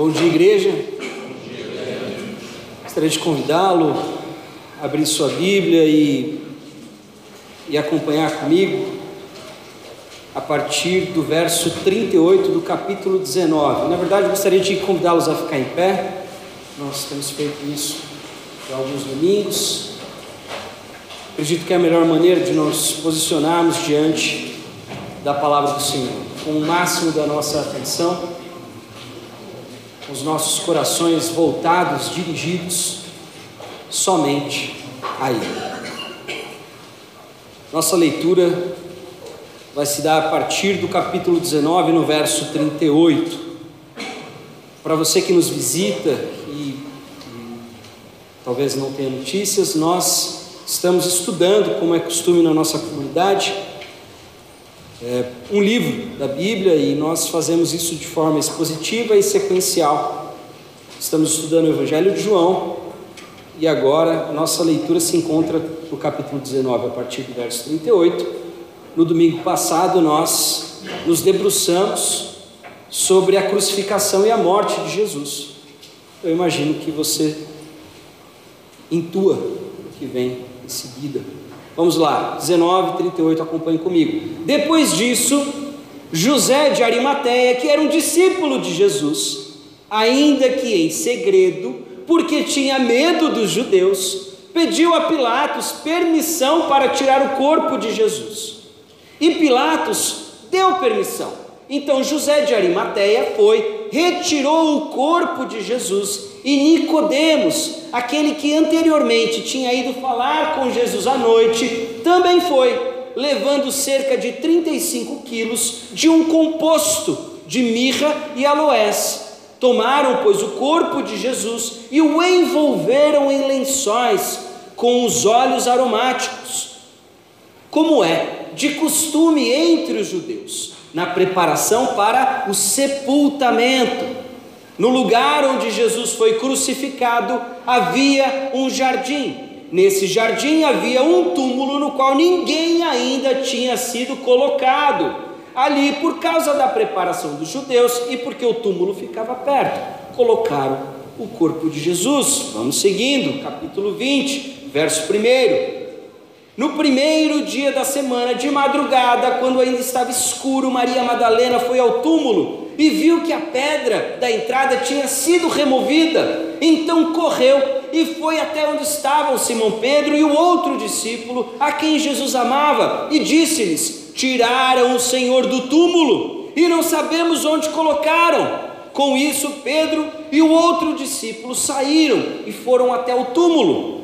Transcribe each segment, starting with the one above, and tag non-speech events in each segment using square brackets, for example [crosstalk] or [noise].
Bom dia, igreja. Gostaria de convidá-lo a abrir sua Bíblia e, e acompanhar comigo a partir do verso 38 do capítulo 19. Na verdade, gostaria de convidá-los a ficar em pé. Nós temos feito isso há alguns domingos. Acredito que é a melhor maneira de nos posicionarmos diante da palavra do Senhor, com o máximo da nossa atenção, os nossos corações voltados, dirigidos somente a Ele. Nossa leitura vai se dar a partir do capítulo 19, no verso 38. Para você que nos visita e, talvez não tenha notícias, nós estamos estudando, como é costume na nossa comunidade, é, um livro da Bíblia e nós fazemos isso de forma expositiva e sequencial. Estamos estudando o Evangelho de João e agora nossa leitura se encontra no capítulo 19, a partir do verso 38. No domingo passado nós nos debruçamos sobre a crucificação e a morte de Jesus. Eu imagino que você intua o que vem em seguida. Vamos lá, 19, 38, acompanhe comigo. Depois disso, José de Arimateia, que era um discípulo de Jesus, ainda que em segredo, porque tinha medo dos judeus, pediu a Pilatos permissão para tirar o corpo de Jesus. E Pilatos deu permissão. Então José de Arimateia foi, retirou o corpo de Jesus e Nicodemos, aquele que anteriormente tinha ido falar com Jesus à noite, também foi, levando cerca de 35 quilos de um composto de mirra e aloés. Tomaram, pois, o corpo de Jesus e o envolveram em lençóis com os óleos aromáticos, como é de costume entre os judeus, na preparação para o sepultamento. No lugar onde Jesus foi crucificado havia um jardim. Nesse jardim havia um túmulo no qual ninguém ainda tinha sido colocado. Ali, por causa da preparação dos judeus e porque o túmulo ficava perto, colocaram o corpo de Jesus. Vamos seguindo, capítulo 20, verso 1. No primeiro dia da semana, de madrugada, quando ainda estava escuro, Maria Madalena foi ao túmulo e viu que a pedra da entrada tinha sido removida. Então correu e foi até onde estavam Simão Pedro e o outro discípulo, a quem Jesus amava, e disse-lhes: Tiraram o Senhor do túmulo e não sabemos onde colocaram. Com isso, Pedro e o outro discípulo saíram e foram até o túmulo.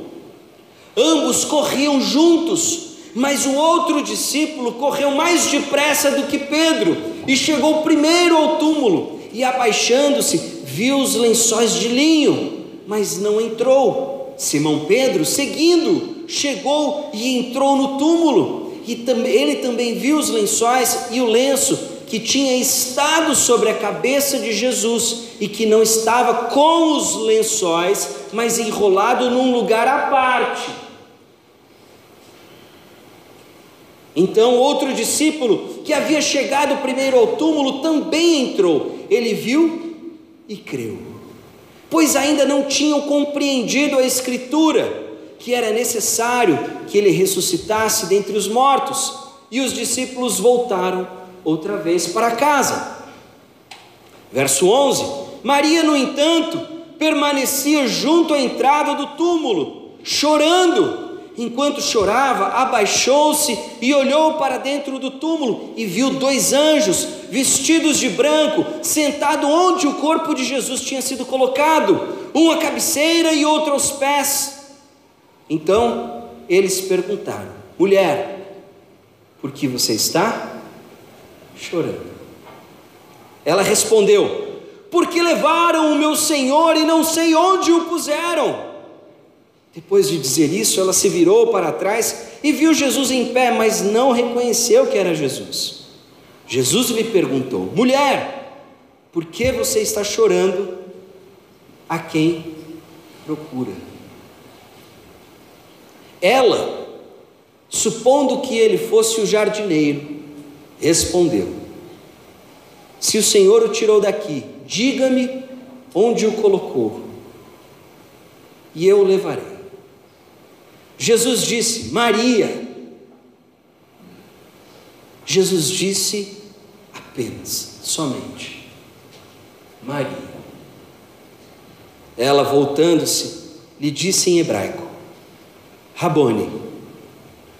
Ambos corriam juntos, mas o outro discípulo correu mais depressa do que Pedro e chegou primeiro ao túmulo e, abaixando-se, viu os lençóis de linho, mas não entrou. Simão Pedro, seguindo, chegou e entrou no túmulo. E ele também viu os lençóis e o lenço que tinha estado sobre a cabeça de Jesus e que não estava com os lençóis, mas enrolado num lugar à parte. Então, outro discípulo que havia chegado primeiro ao túmulo também entrou. Ele viu e creu, pois ainda não tinham compreendido a Escritura, que era necessário que ele ressuscitasse dentre os mortos. E os discípulos voltaram outra vez para casa. Verso 11: Maria, no entanto, permanecia junto à entrada do túmulo, chorando. Enquanto chorava, abaixou-se e olhou para dentro do túmulo e viu dois anjos vestidos de branco, sentado onde o corpo de Jesus tinha sido colocado, um à cabeceira e outro aos pés. Então eles perguntaram: Mulher, por que você está chorando? Ela respondeu: Porque levaram o meu Senhor e não sei onde o puseram. Depois de dizer isso, ela se virou para trás e viu Jesus em pé, mas não reconheceu que era Jesus. Jesus lhe perguntou: Mulher, por que você está chorando? A quem procura? Ela, supondo que ele fosse o jardineiro, respondeu: Se o Senhor o tirou daqui, diga-me onde o colocou, e eu o levarei. Jesus disse: Maria. Jesus disse apenas, somente, Maria. Ela, voltando-se, lhe disse em hebraico: Rabone.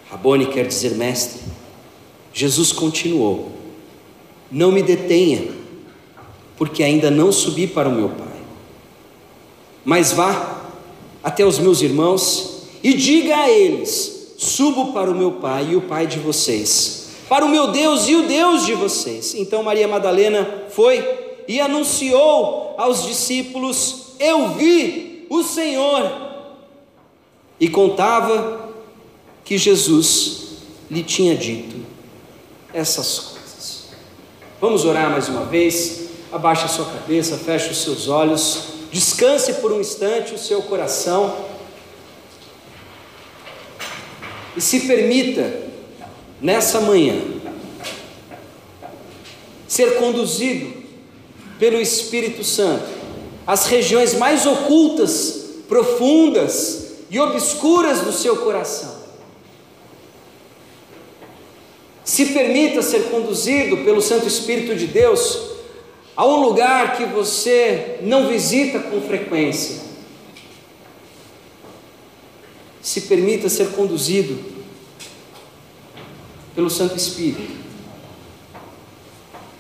Rabone quer dizer mestre. Jesus continuou: Não me detenha, porque ainda não subi para o meu Pai. Mas vá até os meus irmãos e diga a eles: Subo para o meu Pai e o Pai de vocês, para o meu Deus e o Deus de vocês. Então Maria Madalena foi e anunciou aos discípulos eu vi o Senhor. E contava que Jesus lhe tinha dito essas coisas. Vamos orar mais uma vez. Abaixe a sua cabeça, feche os seus olhos, descanse por um instante o seu coração e se permita, nessa manhã, ser conduzido pelo Espírito Santo as regiões mais ocultas, profundas e obscuras do seu coração. Se permita ser conduzido pelo Santo Espírito de Deus a um lugar que você não visita com frequência. Se permita ser conduzido pelo Santo Espírito.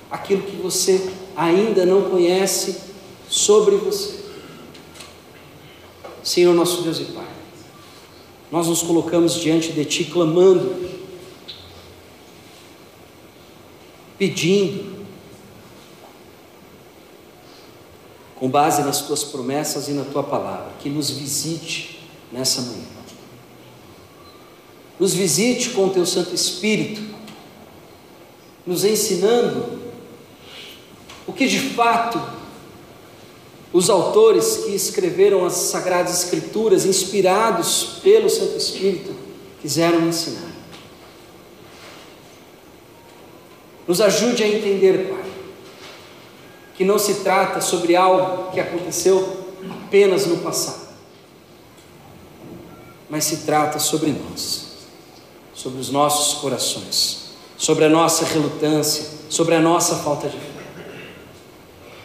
Aquilo que você ainda não conhece sobre você. Senhor nosso Deus e Pai, nós nos colocamos diante de Ti clamando, pedindo, com base nas Tuas promessas e na Tua palavra, que nos visite nessa manhã. Nos visite com o Teu Santo Espírito, nos ensinando o que de fato os autores que escreveram as Sagradas Escrituras, inspirados pelo Santo Espírito, quiseram ensinar. Nos ajude a entender, Pai, que não se trata sobre algo que aconteceu apenas no passado, mas se trata sobre nós, sobre os nossos corações, sobre a nossa relutância, sobre a nossa falta de fé.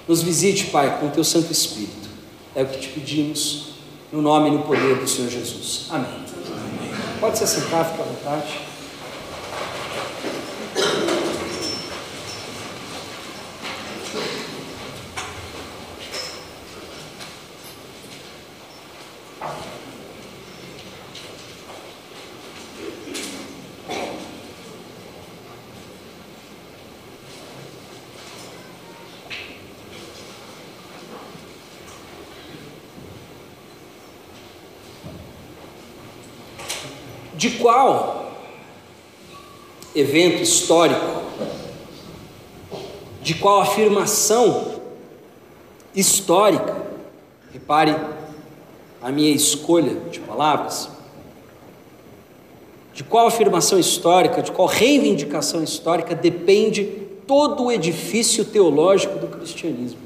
Nos visite, Pai, com o teu Santo Espírito. É o que te pedimos, no nome e no poder do Senhor Jesus. Amém. Amém. Pode se assentar, fica à vontade. De qual evento histórico, de qual afirmação histórica, repare a minha escolha de palavras, de qual afirmação histórica, de qual reivindicação histórica depende todo o edifício teológico do cristianismo.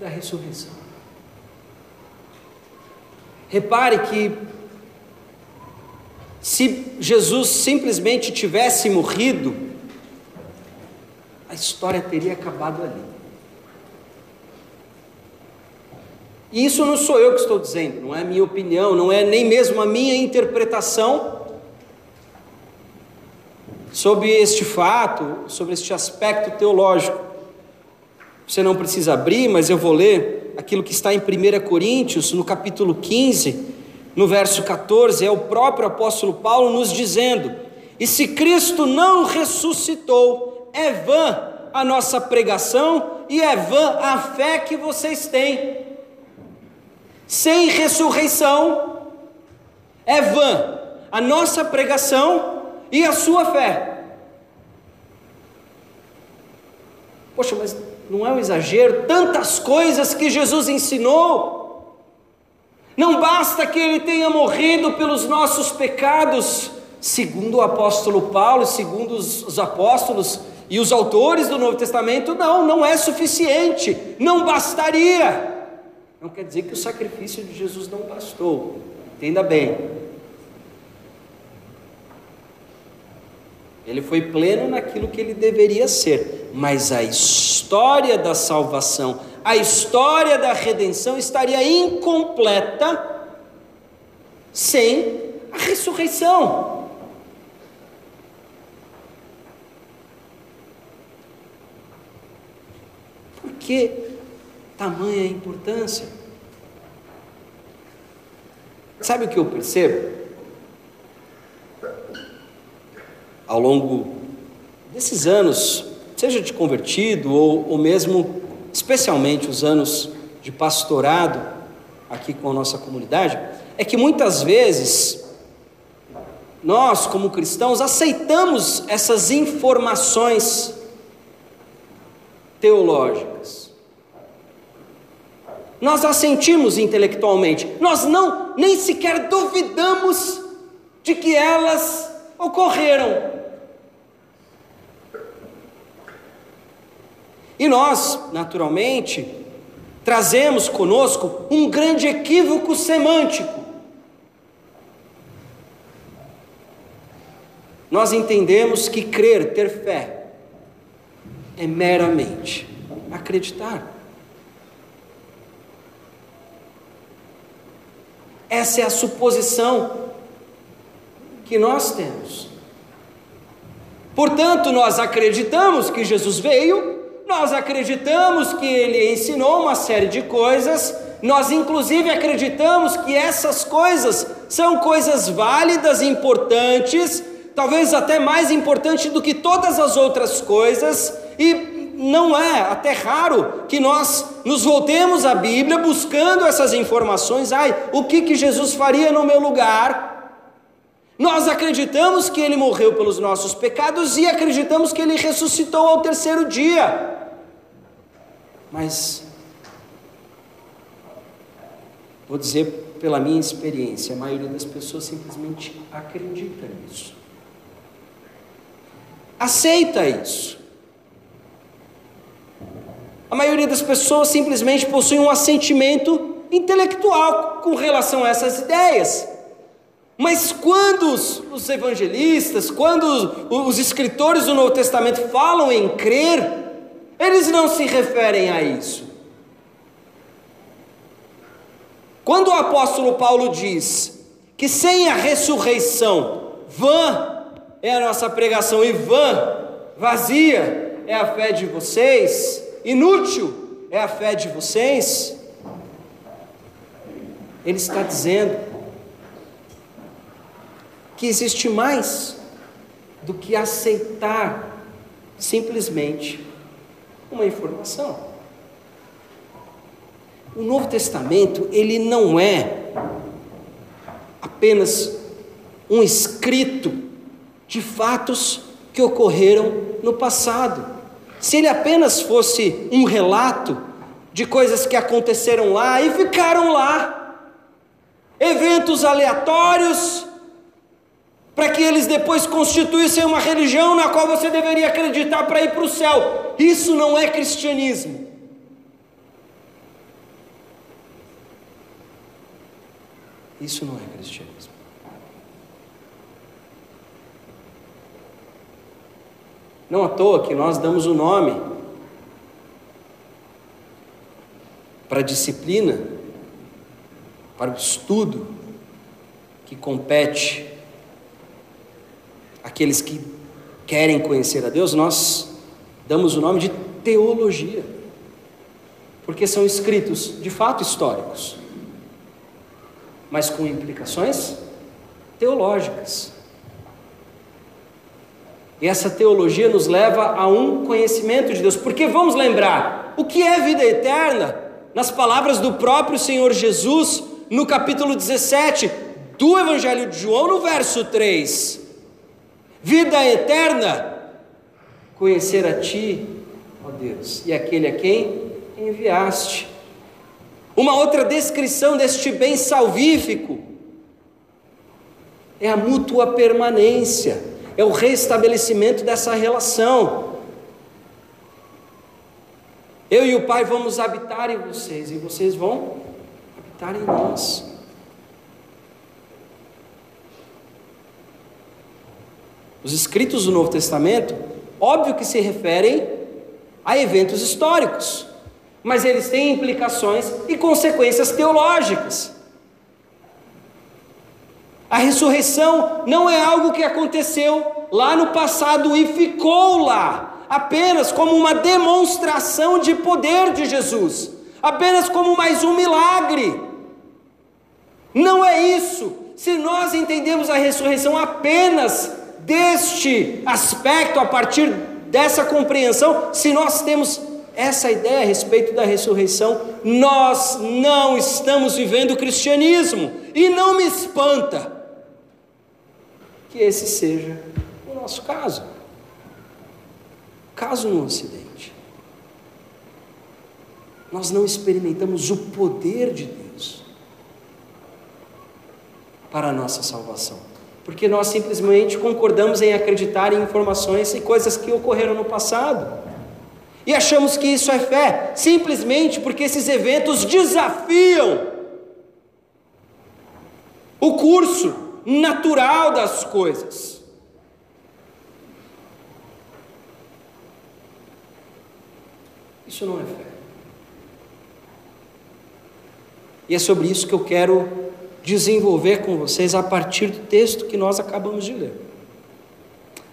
Da ressurreição. Repare que se Jesus simplesmente tivesse morrido, a história teria acabado ali. E isso não sou eu que estou dizendo, não é a minha opinião, não é nem mesmo a minha interpretação sobre este fato, sobre este aspecto teológico. Você não precisa abrir, mas eu vou ler aquilo que está em 1 Coríntios, no capítulo 15, no verso 14, é o próprio apóstolo Paulo nos dizendo: E se Cristo não ressuscitou, é vã a nossa pregação e é vã a fé que vocês têm. Sem ressurreição, é vã a nossa pregação e a sua fé. Poxa, mas não é um exagero, tantas coisas que Jesus ensinou. Não basta que ele tenha morrido pelos nossos pecados, segundo o apóstolo Paulo, segundo os, os apóstolos, E os autores do Novo Testamento, não, não é suficiente, não bastaria. Não quer dizer que o sacrifício de Jesus não bastou, entenda bem. Ele foi pleno naquilo que ele deveria ser, mas a história da salvação, a história da redenção estaria incompleta sem a ressurreição. Por que tamanha importância? Sabe o que eu percebo? Ao longo desses anos, seja de convertido ou, ou mesmo, especialmente os anos de pastorado aqui com a nossa comunidade, é que muitas vezes nós, como cristãos, aceitamos essas informações teológicas. Nós assentimos intelectualmente, nós não nem sequer duvidamos de que elas ocorreram. E nós, naturalmente, trazemos conosco um grande equívoco semântico. Nós entendemos que crer, ter fé, é meramente acreditar. Essa é a suposição que nós temos. Portanto, nós acreditamos que Jesus veio, nós acreditamos que ele ensinou uma série de coisas, nós inclusive acreditamos que essas coisas são coisas válidas, importantes, talvez até mais importante do que todas as outras coisas, e não é até raro que nós nos voltemos à Bíblia buscando essas informações. Ai, o que, que Jesus faria no meu lugar? Nós acreditamos que ele morreu pelos nossos pecados e acreditamos que ele ressuscitou ao terceiro dia. Mas, vou dizer pela minha experiência, a maioria das pessoas simplesmente acredita nisso. Aceita isso. A maioria das pessoas simplesmente possui um assentimento intelectual com relação a essas ideias. Mas quando os, os evangelistas, quando os, os escritores do Novo Testamento falam em crer, eles não se referem a isso. Quando o apóstolo Paulo diz que sem a ressurreição, vã é a nossa pregação e vã, vazia é a fé de vocês, inútil é a fé de vocês, ele está dizendo que existe mais do que aceitar simplesmente uma informação. O Novo Testamento, ele não é apenas um escrito de fatos que ocorreram no passado. Se ele apenas fosse um relato de coisas que aconteceram lá e ficaram lá, eventos aleatórios, para que eles depois constituíssem uma religião na qual você deveria acreditar para ir para o céu. Isso não é cristianismo. Isso não é cristianismo. Não à toa que nós damos o nome para a disciplina, para o estudo que compete aqueles que querem conhecer a Deus, nós damos o nome de teologia, porque são escritos de fato históricos, mas com implicações teológicas. E essa teologia nos leva a um conhecimento de Deus, porque vamos lembrar o que é vida eterna, nas palavras do próprio Senhor Jesus, no capítulo 17 do Evangelho de João, no verso 3 vida eterna, conhecer a Ti, ó Deus, e aquele a quem enviaste. Uma outra descrição deste bem salvífico é a mútua permanência, é o restabelecimento dessa relação. Eu e o Pai vamos habitar em vocês, e vocês vão habitar em nós. Os escritos do Novo Testamento, óbvio que se referem a eventos históricos, mas eles têm implicações e consequências teológicas. A ressurreição não é algo que aconteceu lá no passado e ficou lá, apenas como uma demonstração de poder de Jesus, apenas como mais um milagre. Não é isso. Se nós entendemos a ressurreição apenas deste aspecto, a partir dessa compreensão, se nós temos essa ideia a respeito da ressurreição, nós não estamos vivendo o cristianismo, e não me espanta que esse seja o nosso caso. Caso no Ocidente, nós não experimentamos o poder de Deus para a nossa salvação porque nós simplesmente concordamos em acreditar em informações e coisas que ocorreram no passado. E achamos que isso é fé, simplesmente porque esses eventos desafiam o curso natural das coisas. Isso não é fé. E é sobre isso que eu quero desenvolver com vocês a partir do texto que nós acabamos de ler.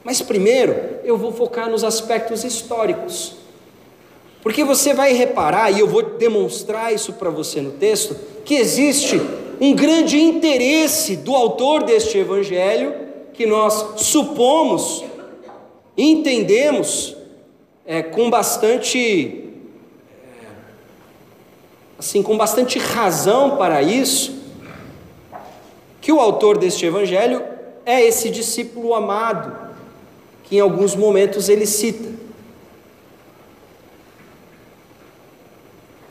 Mas primeiro, eu vou focar nos aspectos históricos. Porque você vai reparar, e eu vou demonstrar isso para você no texto, que existe um grande interesse do autor deste evangelho, que nós supomos, entendemos é, com bastante. É, assim, com bastante razão para isso, que o autor deste evangelho é esse discípulo amado, que em alguns momentos ele cita.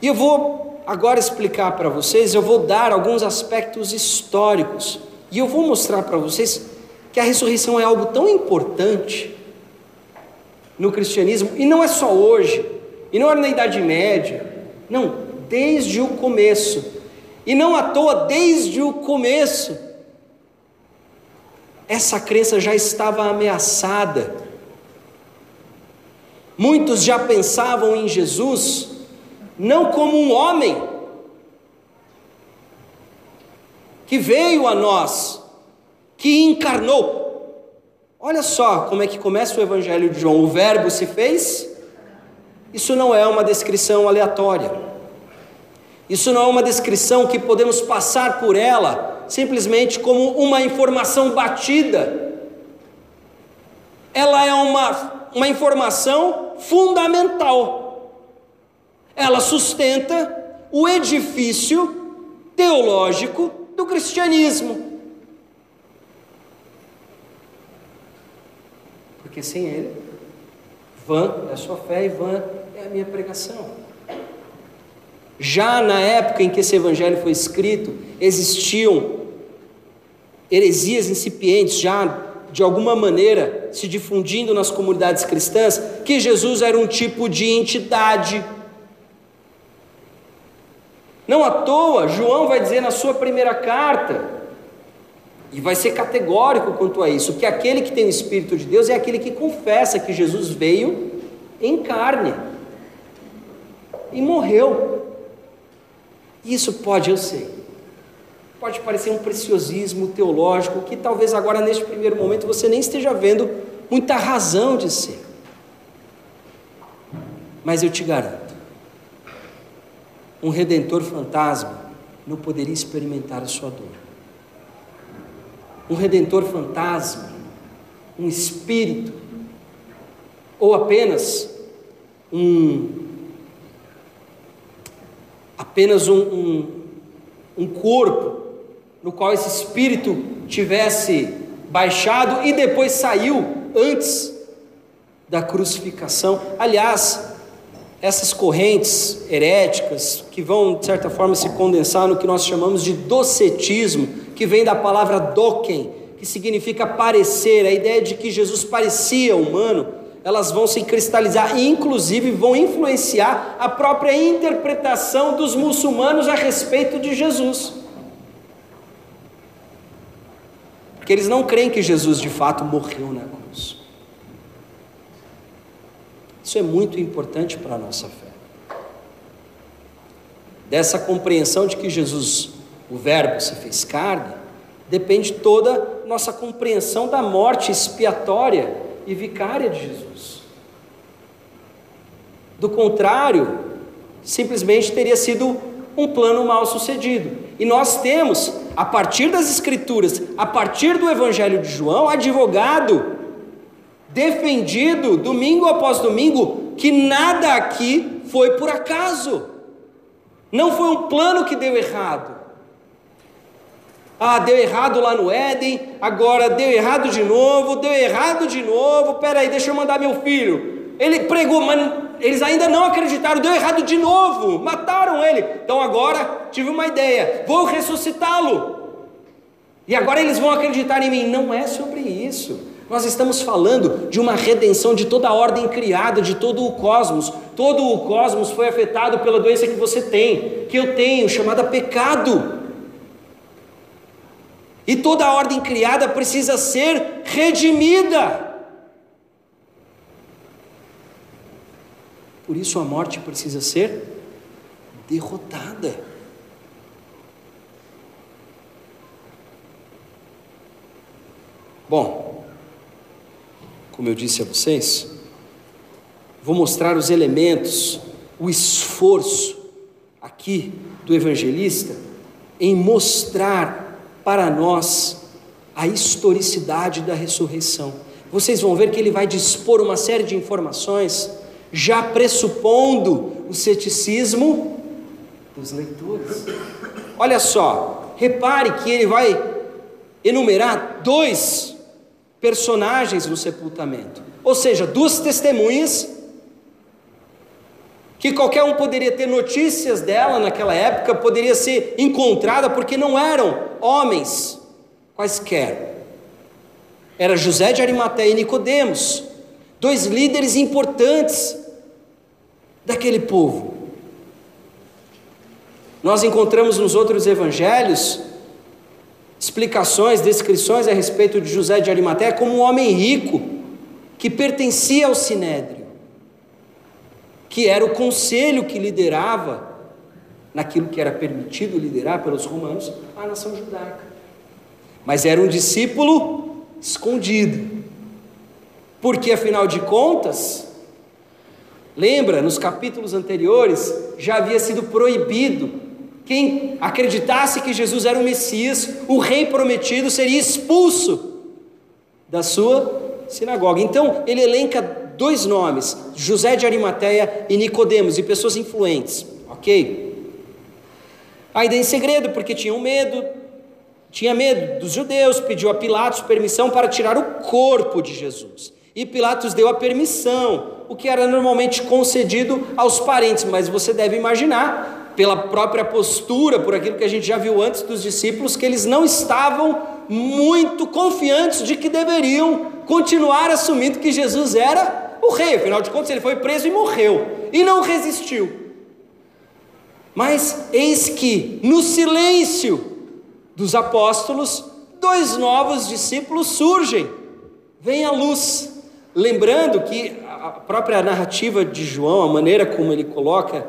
E eu vou agora explicar para vocês, eu vou dar alguns aspectos históricos, e eu vou mostrar para vocês que a ressurreição é algo tão importante no cristianismo, e não é só hoje, e não é na Idade Média, não, desde o começo. E não à toa, desde o começo, essa crença já estava ameaçada. Muitos já pensavam em Jesus não como um homem que veio a nós, que encarnou. Olha só como é que começa o Evangelho de João: o Verbo se fez. Isso não é uma descrição aleatória. Isso não é uma descrição que podemos passar por ela simplesmente como uma informação batida. Ela é uma, uma informação fundamental. Ela sustenta o edifício teológico do cristianismo. Porque sem ele, vã é a sua fé e vã é a minha pregação. Já na época em que esse evangelho foi escrito, existiam heresias incipientes, já de alguma maneira se difundindo nas comunidades cristãs, que Jesus era um tipo de entidade. Não à toa, João vai dizer na sua primeira carta, e vai ser categórico quanto a isso, que aquele que tem o Espírito de Deus é aquele que confessa que Jesus veio em carne e morreu. Isso pode, eu sei, pode parecer um preciosismo teológico que talvez agora, neste primeiro momento, você nem esteja vendo muita razão de ser. Mas eu te garanto, um redentor fantasma não poderia experimentar a sua dor. Um redentor fantasma, um espírito, ou apenas um apenas um, um, um corpo no qual esse espírito tivesse baixado e depois saiu antes da crucificação. Aliás, essas correntes heréticas que vão, de certa forma, se condensar no que nós chamamos de docetismo, que vem da palavra doken, que significa parecer, a ideia de que Jesus parecia humano, elas vão se cristalizar e, inclusive, vão influenciar a própria interpretação dos muçulmanos a respeito de Jesus. Porque eles não creem que Jesus de fato morreu na cruz. Isso é muito importante para a nossa fé. Dessa compreensão de que Jesus, o Verbo, se fez carne, depende toda nossa compreensão da morte expiatória e vicária de Jesus. Do contrário, simplesmente teria sido um plano mal sucedido. E nós temos, a partir das Escrituras, a partir do Evangelho de João, advogado, defendido domingo após domingo, que nada aqui foi por acaso, não foi um plano que deu errado. Ah, deu errado lá no Éden, agora deu errado de novo, deu errado de novo. Peraí, deixa eu mandar meu filho. Ele pregou, mas eles ainda não acreditaram, deu errado de novo, mataram ele. Então agora tive uma ideia, vou ressuscitá-lo. E agora eles vão acreditar em mim. Não é sobre isso. Nós estamos falando de uma redenção de toda a ordem criada, de todo o cosmos. Todo o cosmos foi afetado pela doença que você tem, que eu tenho, chamada pecado. E toda a ordem criada precisa ser redimida. Por isso a morte precisa ser derrotada. Bom, como eu disse a vocês, vou mostrar os elementos, o esforço aqui do evangelista em mostrar para nós a historicidade da ressurreição. Vocês vão ver que ele vai dispor uma série de informações, já pressupondo o ceticismo dos leitores. Olha só, repare que ele vai enumerar dois personagens no sepultamento, ou seja, duas testemunhas que qualquer um poderia ter notícias dela naquela época, poderia ser encontrada, porque não eram homens quaisquer. Era José de Arimateia e Nicodemos, dois líderes importantes daquele povo. Nós encontramos nos outros evangelhos explicações, descrições a respeito de José de Arimateia como um homem rico que pertencia ao sinédrio que era o conselho que liderava, naquilo que era permitido liderar pelos romanos, a nação judaica. Mas era um discípulo escondido, porque afinal de contas, lembra, nos capítulos anteriores, já havia sido proibido quem acreditasse que Jesus era o Messias, o rei prometido, seria expulso da sua sinagoga. Então, ele elenca dois nomes, José de Arimateia e Nicodemos, e pessoas influentes, ok? Ainda em segredo, porque tinham medo, tinha medo dos judeus, pediu a Pilatos permissão para tirar o corpo de Jesus. E Pilatos deu a permissão, o que era normalmente concedido aos parentes, mas você deve imaginar, pela própria postura, por aquilo que a gente já viu antes dos discípulos, que eles não estavam muito confiantes de que deveriam continuar assumindo que Jesus era o rei, afinal de contas ele foi preso e morreu, e não resistiu. Mas eis que, no silêncio dos apóstolos, dois novos discípulos surgem, vem à luz. Lembrando que a própria narrativa de João, a maneira como ele coloca,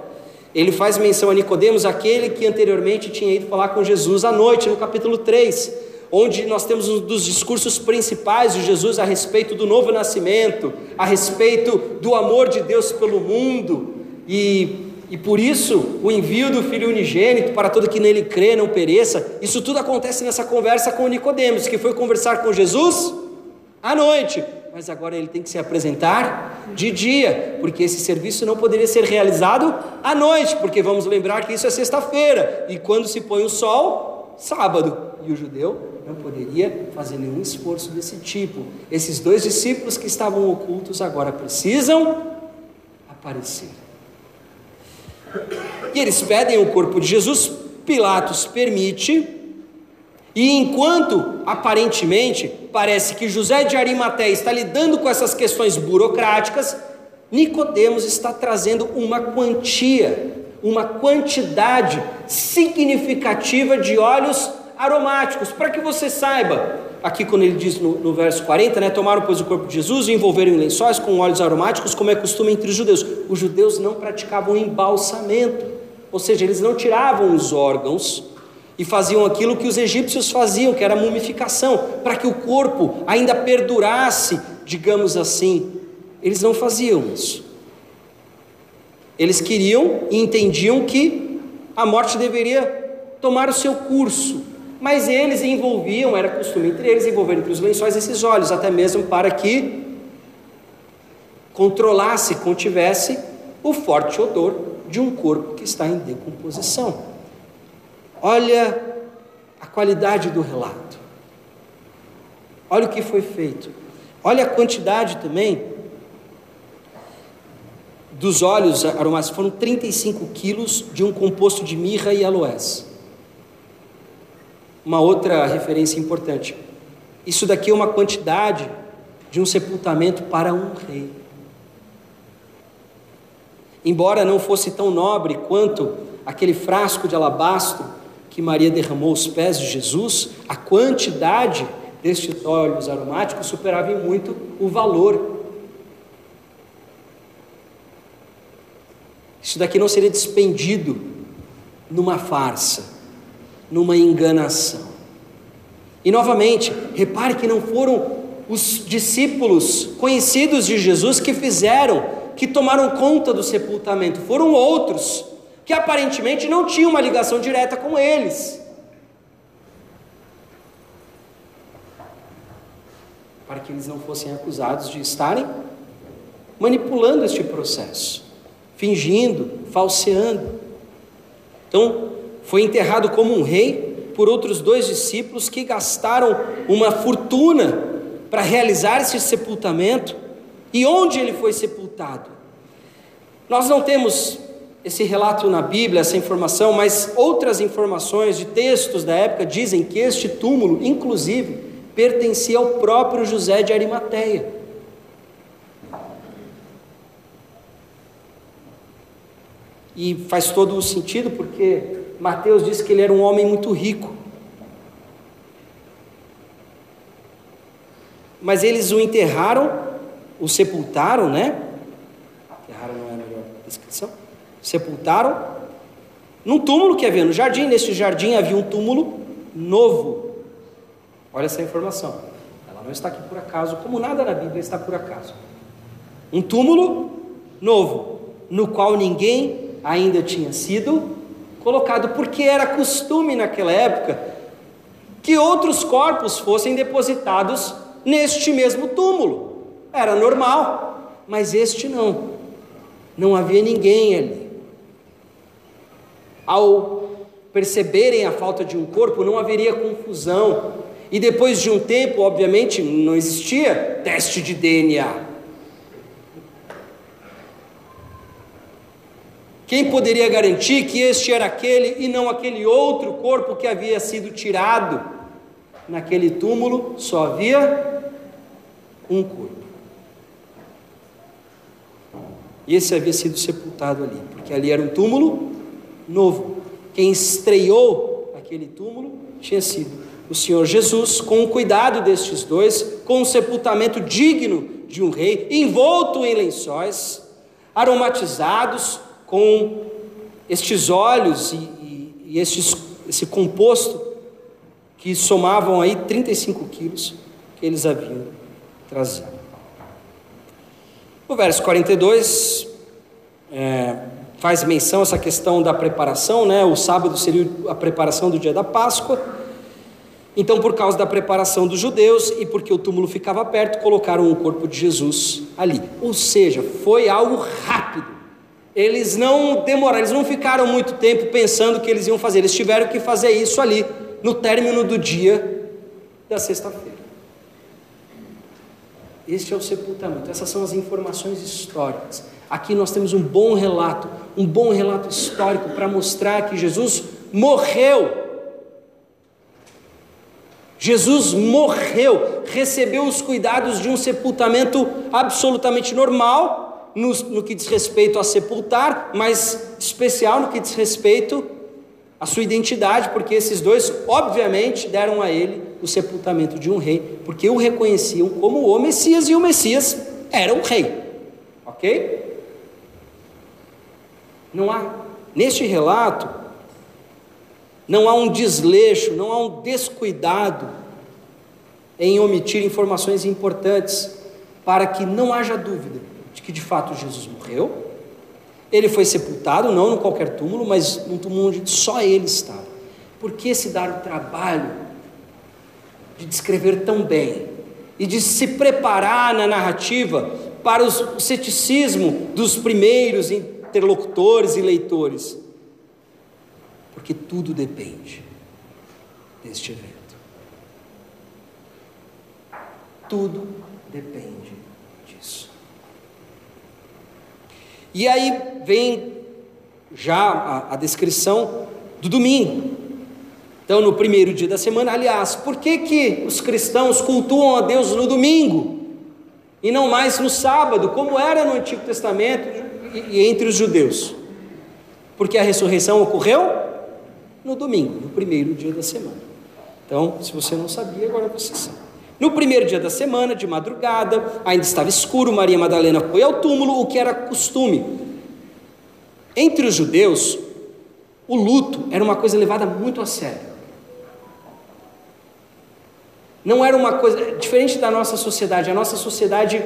ele faz menção a Nicodemos, aquele que anteriormente tinha ido falar com Jesus à noite, no capítulo 3 onde nós temos um dos discursos principais de Jesus a respeito do novo nascimento, a respeito do amor de Deus pelo mundo, e, e por isso o envio do Filho unigênito para todo que nele crê não pereça. Isso tudo acontece nessa conversa com Nicodemos, que foi conversar com Jesus à noite, mas agora ele tem que se apresentar de dia, porque esse serviço não poderia ser realizado à noite, porque vamos lembrar que isso é sexta-feira, e quando se põe o sol, sábado, e o judeu não poderia fazer nenhum esforço desse tipo. Esses dois discípulos que estavam ocultos agora precisam aparecer. E eles pedem o corpo de Jesus, Pilatos permite, E enquanto aparentemente parece que José de Arimateia está lidando com essas questões burocráticas, Nicodemos está trazendo uma quantia, uma quantidade significativa de óleos aromáticos, para que você saiba, aqui quando ele diz no, no, verso 40, né, tomaram pois o corpo de Jesus e envolveram em lençóis com óleos aromáticos, como é costume entre os judeus. Os judeus não praticavam embalsamento, ou seja, eles não tiravam os órgãos e faziam aquilo que os egípcios faziam, que era mumificação, para que o corpo ainda perdurasse, digamos assim. Eles não faziam isso. Eles queriam e entendiam que a morte deveria tomar o seu curso, mas eles envolviam, era costume entre eles envolver entre os lençóis esses olhos, até mesmo para que controlasse, contivesse o forte odor de um corpo que está em decomposição. Olha a qualidade do relato. Olha o que foi feito. Olha a quantidade também dos óleos aromáticos. Foram 35 quilos de um composto de mirra e aloés. Uma outra referência importante. Isso daqui é uma quantidade de um sepultamento para um rei. Embora não fosse tão nobre quanto aquele frasco de alabastro que Maria derramou aos pés de Jesus, a quantidade destes óleos aromáticos superava em muito o valor. Isso daqui não seria despendido numa farsa, numa enganação. E novamente, repare que não foram os discípulos conhecidos de Jesus que fizeram, que tomaram conta do sepultamento, foram outros que aparentemente não tinham uma ligação direta com eles. Para que eles não fossem acusados de estarem manipulando este processo, fingindo, falseando. Então, foi enterrado como um rei por outros dois discípulos que gastaram uma fortuna para realizar esse sepultamento. E onde ele foi sepultado? Nós não temos esse relato na Bíblia, essa informação, mas outras informações de textos da época dizem que este túmulo, inclusive, pertencia ao próprio José de Arimateia. E faz todo o sentido porque Mateus diz que ele era um homem muito rico. Mas eles o enterraram, o sepultaram, né? Enterraram não é a melhor descrição sepultaram num túmulo que havia no jardim. Neste jardim havia um túmulo novo. Olha essa informação. Ela não está aqui por acaso, como nada na Bíblia está por acaso. Um túmulo novo, no qual ninguém ainda tinha sido colocado, porque era costume naquela época que outros corpos fossem depositados neste mesmo túmulo. Era normal, mas este não. Não havia ninguém ali ao perceberem a falta de um corpo, não haveria confusão. E depois de um tempo, obviamente, não existia teste de DNA. Quem poderia garantir que este era aquele e não aquele outro corpo que havia sido tirado? Naquele túmulo só havia um corpo. E esse havia sido sepultado ali, porque ali era um túmulo novo. Quem estreou aquele túmulo tinha sido o Senhor Jesus, com o cuidado destes dois, com um sepultamento digno de um rei, envolto em lençóis, aromatizados com estes óleos e, e, e estes, esse composto que somavam aí 35 quilos que eles haviam trazido. No verso 42, é, faz menção essa questão da preparação, né? O sábado seria a preparação do dia da Páscoa. Então, por causa da preparação dos judeus e porque o túmulo ficava perto, colocaram o corpo de Jesus ali. Ou seja, foi algo rápido. Eles não demoraram, eles não ficaram muito tempo pensando o que eles iam fazer. Eles tiveram que fazer isso ali no término do dia da sexta-feira. Este é o sepultamento. Essas são as informações históricas. Aqui nós temos um bom relato, um bom relato histórico para mostrar que Jesus morreu. Jesus morreu, recebeu os cuidados de um sepultamento absolutamente normal, no, no, que diz respeito a sepultar, mas especial no que diz respeito à sua identidade, porque esses dois, obviamente, deram a ele o sepultamento de um rei, porque o reconheciam como o Messias e o Messias era o rei, ok? Não há, neste relato, não há um desleixo, não há um descuidado em omitir informações importantes para que não haja dúvida de que de fato Jesus morreu. Ele foi sepultado, não em qualquer túmulo, mas num túmulo onde só ele estava. Por que se dar o trabalho de descrever tão bem e de se preparar na narrativa para o ceticismo dos primeiros interlocutores e leitores? porque tudo depende deste evento. Tudo depende disso. E aí vem já a, a descrição do domingo. Então, no primeiro dia da semana, aliás, por que, que os cristãos cultuam a Deus no domingo e não mais no sábado, como era no Antigo Testamento e, e entre os judeus? Porque a ressurreição ocorreu no domingo, no primeiro dia da semana. Então, se você não sabia, agora você sabe. No primeiro dia da semana, de madrugada, ainda estava escuro, Maria Madalena foi ao túmulo, o que era costume. Entre os judeus, o luto era uma coisa levada muito a sério. Não era uma coisa diferente da nossa sociedade. A nossa sociedade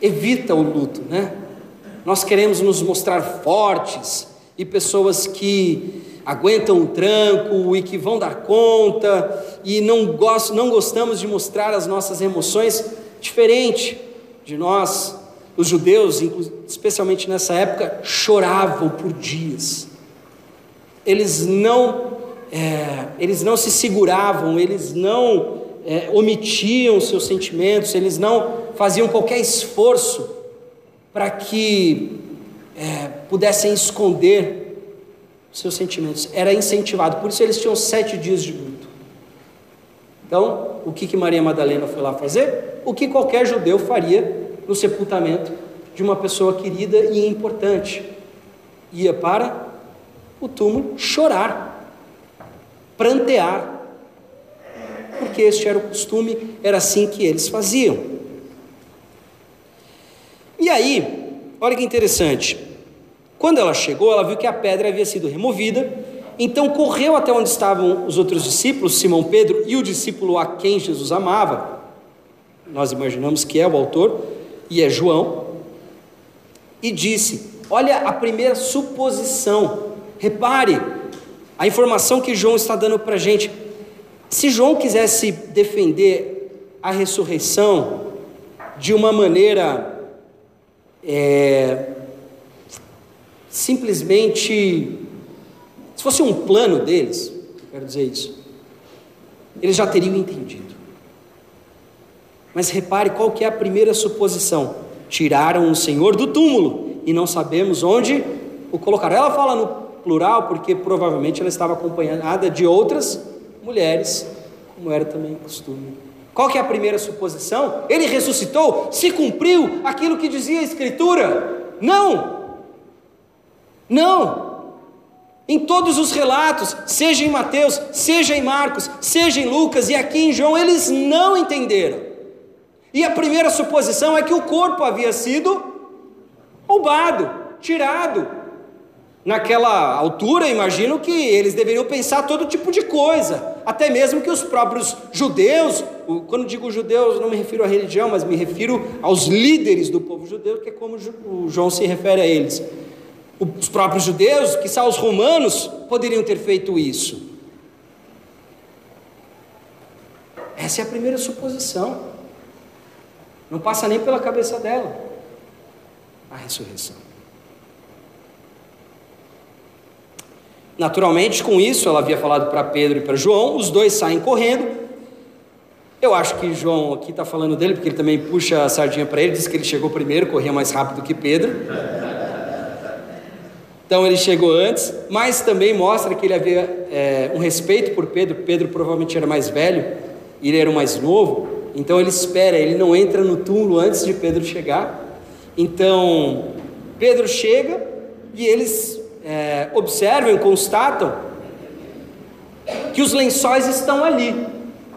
evita o luto, né? Nós queremos nos mostrar fortes e pessoas que aguentam o tranco e que vão dar conta e não, gost, não gostamos de mostrar as nossas emoções, diferente de nós, os judeus, especialmente nessa época, choravam por dias. Eles não, é, eles não se seguravam, eles não é, omitiam seus sentimentos, eles não faziam qualquer esforço para que é, pudessem esconder seus sentimentos, era incentivado, por isso eles tinham sete dias de luto. Então, o que, que Maria Madalena foi lá fazer? O que qualquer judeu faria no sepultamento de uma pessoa querida e importante. Ia para o túmulo chorar, prantear, porque este era o costume, era assim que eles faziam. E aí, olha que interessante, quando ela chegou, ela viu que a pedra havia sido removida, então correu até onde estavam os outros discípulos, Simão Pedro e o discípulo a quem Jesus amava. Nós imaginamos que é o autor, e é João, e disse: Olha a primeira suposição, repare a informação que João está dando para a gente. Se João quisesse defender a ressurreição de uma maneira é, simplesmente, se fosse um plano deles, quero dizer isso, eles já teriam entendido. Mas repare qual que é a primeira suposição: tiraram o Senhor do túmulo e não sabemos onde o colocaram. Ela fala no plural porque provavelmente ela estava acompanhada de outras mulheres, como era também costume. Qual que é a primeira suposição? Ele ressuscitou, se cumpriu aquilo que dizia a Escritura? Não, não! Em todos os relatos, seja em Mateus, seja em Marcos, seja em Lucas e aqui em João, eles não entenderam. E a primeira suposição é que o corpo havia sido roubado, tirado. Naquela altura, imagino que eles deveriam pensar todo tipo de coisa, até mesmo que os próprios judeus, quando digo judeus, não me refiro à religião, mas me refiro aos líderes do povo judeu, que é como João se refere a eles os próprios judeus, que são os romanos, poderiam ter feito isso. Essa é a primeira suposição. Não passa nem pela cabeça dela a ressurreição. Naturalmente, com isso, ela havia falado para Pedro e para João, os dois saem correndo. Eu acho que João aqui está falando dele, porque ele também puxa a sardinha para ele, diz que ele chegou primeiro, corria mais rápido que Pedro. Então ele chegou antes, mas também mostra que ele havia é, um respeito por Pedro. Pedro provavelmente era mais velho, ele era o mais novo, então ele espera, ele não entra no túmulo antes de Pedro chegar. Então Pedro chega e eles é, observam, constatam que os lençóis estão ali.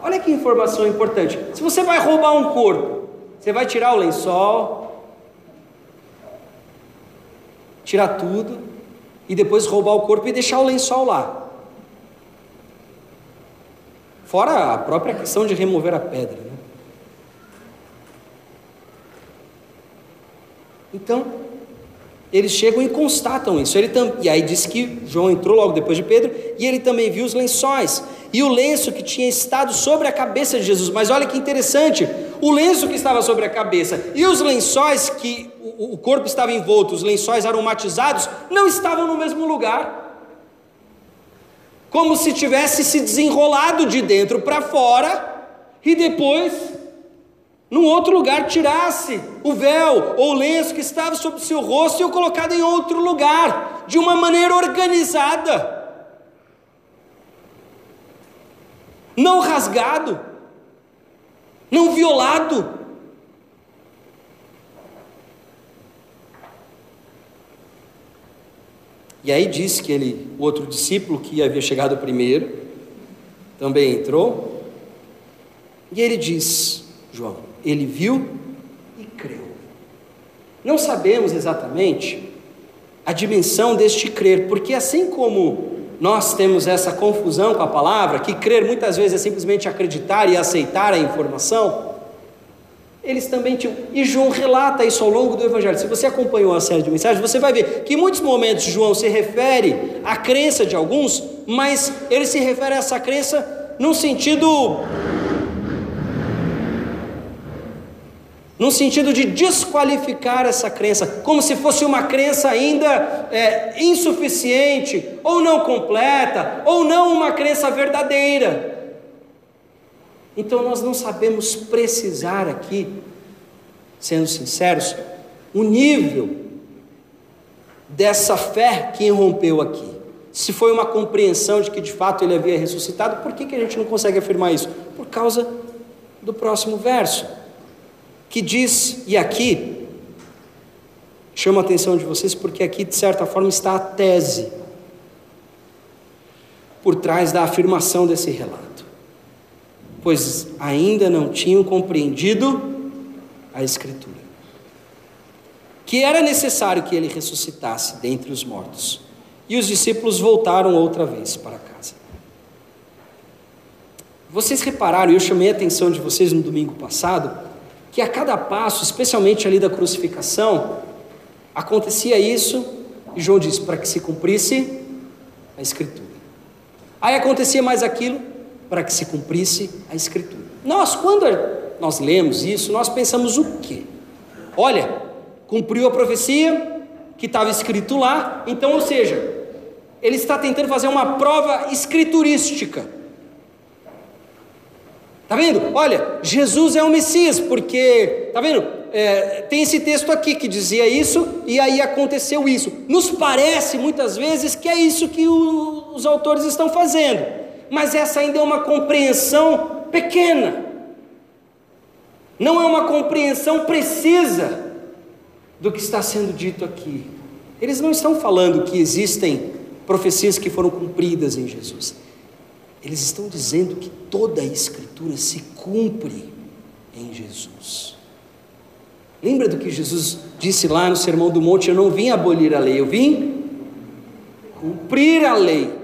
Olha que informação importante. Se você vai roubar um corpo, você vai tirar o lençol, tirar tudo e depois roubar o corpo e deixar o lençol lá. Fora a própria questão de remover a pedra. Né? Então, eles chegam e constatam isso. Ele tam... E aí diz que João entrou logo depois de Pedro e ele também viu os lençóis e o lenço que tinha estado sobre a cabeça de Jesus. Mas olha que interessante: o lenço que estava sobre a cabeça e os lençóis que o corpo estava envolto, os lençóis aromatizados, não estavam no mesmo lugar. Como se tivesse se desenrolado de dentro para fora e depois num outro lugar tirasse o véu ou o lenço que estava sobre o seu rosto e o colocado em outro lugar, de uma maneira organizada, não rasgado, não violado. E aí diz que ele, o outro discípulo que havia chegado primeiro, também entrou, e ele diz, João, ele viu e creu. Não sabemos exatamente a dimensão deste crer, porque assim como nós temos essa confusão com a palavra, que crer muitas vezes é simplesmente acreditar e aceitar a informação, eles também tinham. E João relata isso ao longo do Evangelho. Se você acompanhou a série de mensagens, você vai ver que em muitos momentos João se refere à crença de alguns, mas ele se refere a essa crença num sentido no sentido de desqualificar essa crença, como se fosse uma crença ainda é, insuficiente, ou não completa, ou não uma crença verdadeira. Então nós não sabemos precisar aqui, sendo sinceros, o nível dessa fé que irrompeu aqui. Se foi uma compreensão de que de fato ele havia ressuscitado, por que, que a gente não consegue afirmar isso? Por causa do próximo verso que diz, e aqui, chama a atenção de vocês, porque aqui, de certa forma, está a tese por trás da afirmação desse relato. Pois ainda não tinham compreendido a Escritura. Que era necessário que ele ressuscitasse dentre os mortos. E os discípulos voltaram outra vez para casa. Vocês repararam, eu chamei a atenção de vocês no domingo passado, que a cada passo, especialmente ali da crucificação, acontecia isso, e João diz, para que se cumprisse a Escritura. Aí acontecia mais aquilo, para que se cumprisse a Escritura. Nós, quando nós lemos isso, nós pensamos o quê? Olha, cumpriu a profecia que estava escrito lá, então, ou seja, ele está tentando fazer uma prova escriturística Tá vendo? Olha, Jesus é o Messias, porque, tá vendo? É, tem esse texto aqui que dizia isso e aí aconteceu isso. Nos parece muitas vezes que é isso que o, os autores estão fazendo, mas essa ainda é uma compreensão pequena, não é uma compreensão precisa do que está sendo dito aqui. Eles não estão falando que existem profecias que foram cumpridas em Jesus. Eles estão dizendo que toda a Escritura se cumpre em Jesus. Lembra do que Jesus disse lá no Sermão do Monte? Eu não vim abolir a lei, eu vim cumprir a lei.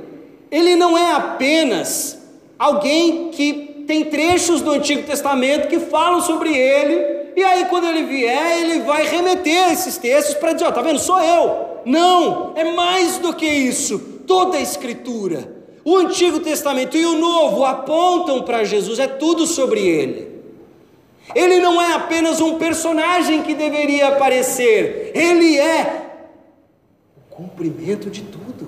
Ele não é apenas alguém que tem trechos do Antigo Testamento que falam sobre ele, e aí quando ele vier, ele vai remeter esses textos para dizer: Ó, tá vendo? Sou eu. Não, é mais do que isso. Toda a Escritura o Antigo Testamento e o Novo apontam para Jesus, é tudo sobre ele. Ele não é apenas um personagem que deveria aparecer, ele é o cumprimento de tudo,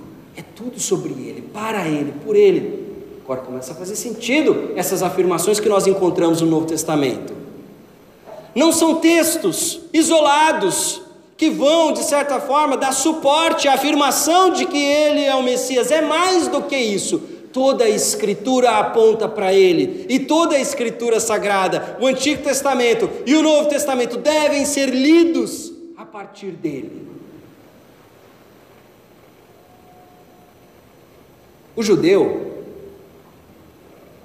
tudo sobre ele, para ele, por ele. Agora começa a fazer sentido essas afirmações que nós encontramos no Novo Testamento. Não são textos isolados que vão, de certa forma, dar suporte à afirmação de que ele é o Messias. É mais do que isso. Toda a Escritura aponta para ele, e toda a Escritura sagrada, o Antigo Testamento e o Novo Testamento, devem ser lidos a partir dele. O judeu,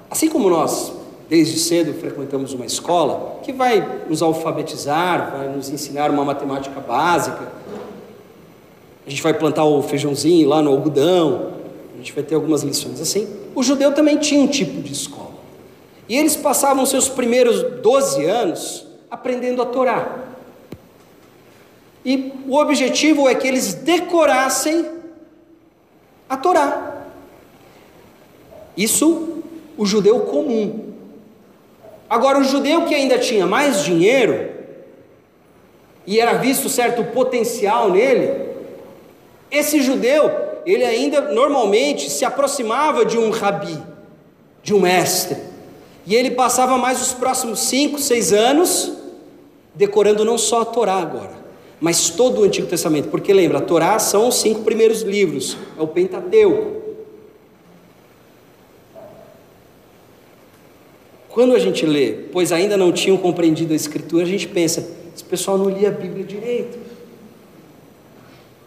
assim como nós, desde cedo frequentamos uma escola que vai nos alfabetizar, vai nos ensinar uma matemática básica, a gente vai plantar o feijãozinho lá no algodão, a gente vai ter algumas lições assim. O judeu também tinha um tipo de escola. E eles passavam seus primeiros 12 anos aprendendo a Torá. E o objetivo é que eles decorassem a Torá. Isso o judeu comum. Agora, o judeu que ainda tinha mais dinheiro, e era visto certo potencial nele, esse judeu, ele ainda normalmente se aproximava de um rabi, de um mestre, e ele passava mais os próximos cinco, seis anos decorando não só a Torá agora, mas todo o Antigo Testamento, porque lembra, a Torá são os cinco primeiros livros, é o Pentateuco. Quando a gente lê, pois ainda não tinham compreendido a Escritura, a gente pensa, esse pessoal não lia a Bíblia direito.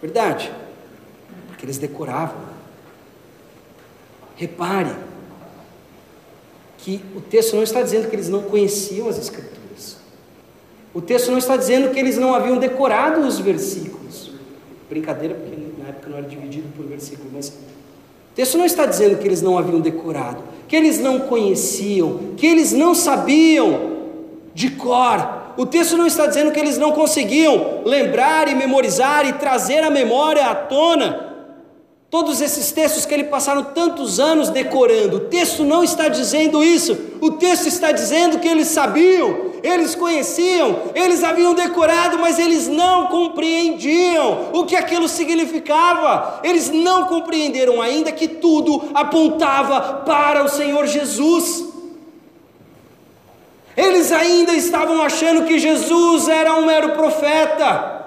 Verdade? Porque eles decoravam. Repare que o texto não está dizendo que eles não conheciam as Escrituras. O texto não está dizendo que eles não haviam decorado os versículos. Brincadeira, porque na época não era dividido por versículo, mas texto não está dizendo que eles não haviam decorado que eles não conheciam, que eles não sabiam de cor. O texto não está dizendo que eles não conseguiam lembrar e memorizar e trazer a memória à tona todos esses textos que eles passaram tantos anos decorando. O texto não está dizendo isso. O texto está dizendo que eles sabiam, eles conheciam, eles haviam decorado, mas eles não compreendiam o que aquilo significava. Eles não compreenderam ainda que tudo apontava para o Senhor Jesus. Eles ainda estavam achando que Jesus era um mero profeta.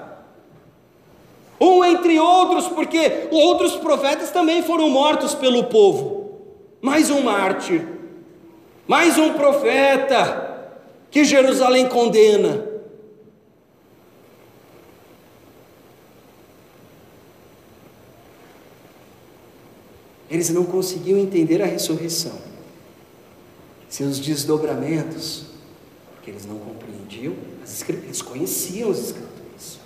Um entre outros, porque outros profetas também foram mortos pelo povo. Mais um mártir, mais um profeta, que Jerusalém condena. Eles não conseguiam entender a ressurreição, seus desdobramentos, porque eles não compreendiam, eles conheciam as Escrituras,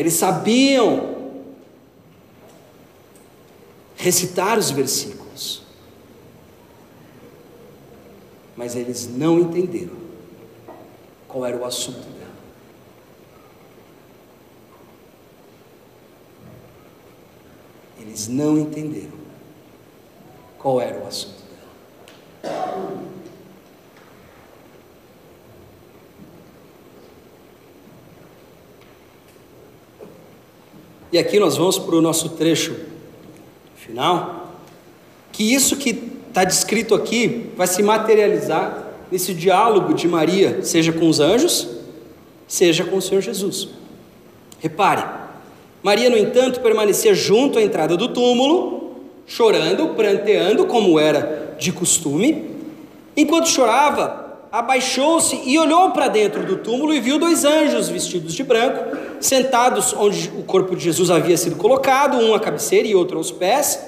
eles sabiam recitar os versículos, mas eles não entenderam qual era o assunto dela. Eles não entenderam qual era o assunto E aqui nós vamos para o nosso trecho final, que isso que está descrito aqui vai se materializar nesse diálogo de Maria, seja com os anjos, seja com o Senhor Jesus. Repare, Maria, no entanto, permanecia junto à entrada do túmulo, chorando, pranteando, como era de costume. Enquanto chorava, abaixou-se e olhou para dentro do túmulo e viu dois anjos vestidos de branco, sentados onde o corpo de Jesus havia sido colocado, um à cabeceira e outro aos pés.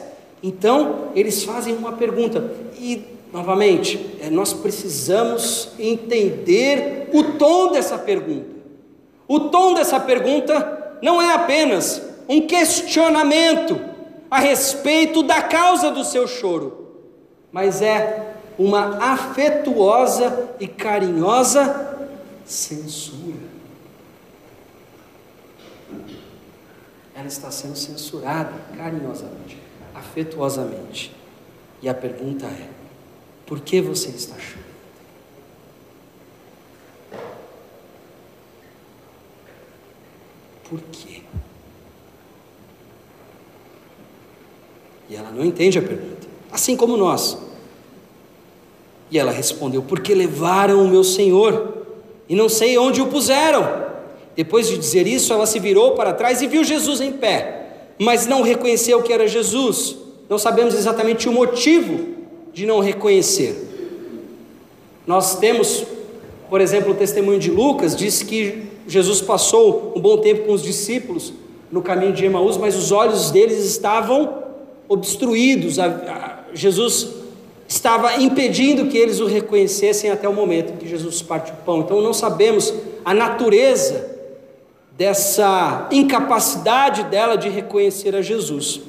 Então, eles fazem uma pergunta, e novamente, é, nós precisamos entender o tom dessa pergunta. O tom dessa pergunta não é apenas um questionamento a respeito da causa do seu choro, mas é uma afetuosa e carinhosa censura. Ela está sendo censurada carinhosamente afetuosamente. E a pergunta é: por que você está chorando? Por quê? E ela não entende a pergunta, assim como nós. E ela respondeu: Porque levaram o meu Senhor e não sei onde o puseram. Depois de dizer isso, ela se virou para trás e viu Jesus em pé, mas não reconheceu que era Jesus. Não sabemos exatamente o motivo de não reconhecer. Nós temos, por exemplo, o testemunho de Lucas, diz que Jesus passou um bom tempo com os discípulos no caminho de Emaús, mas os olhos deles estavam obstruídos. Jesus estava impedindo que eles o reconhecessem até o momento em que Jesus parte o pão. Então não sabemos a natureza dessa incapacidade dela de reconhecer a Jesus.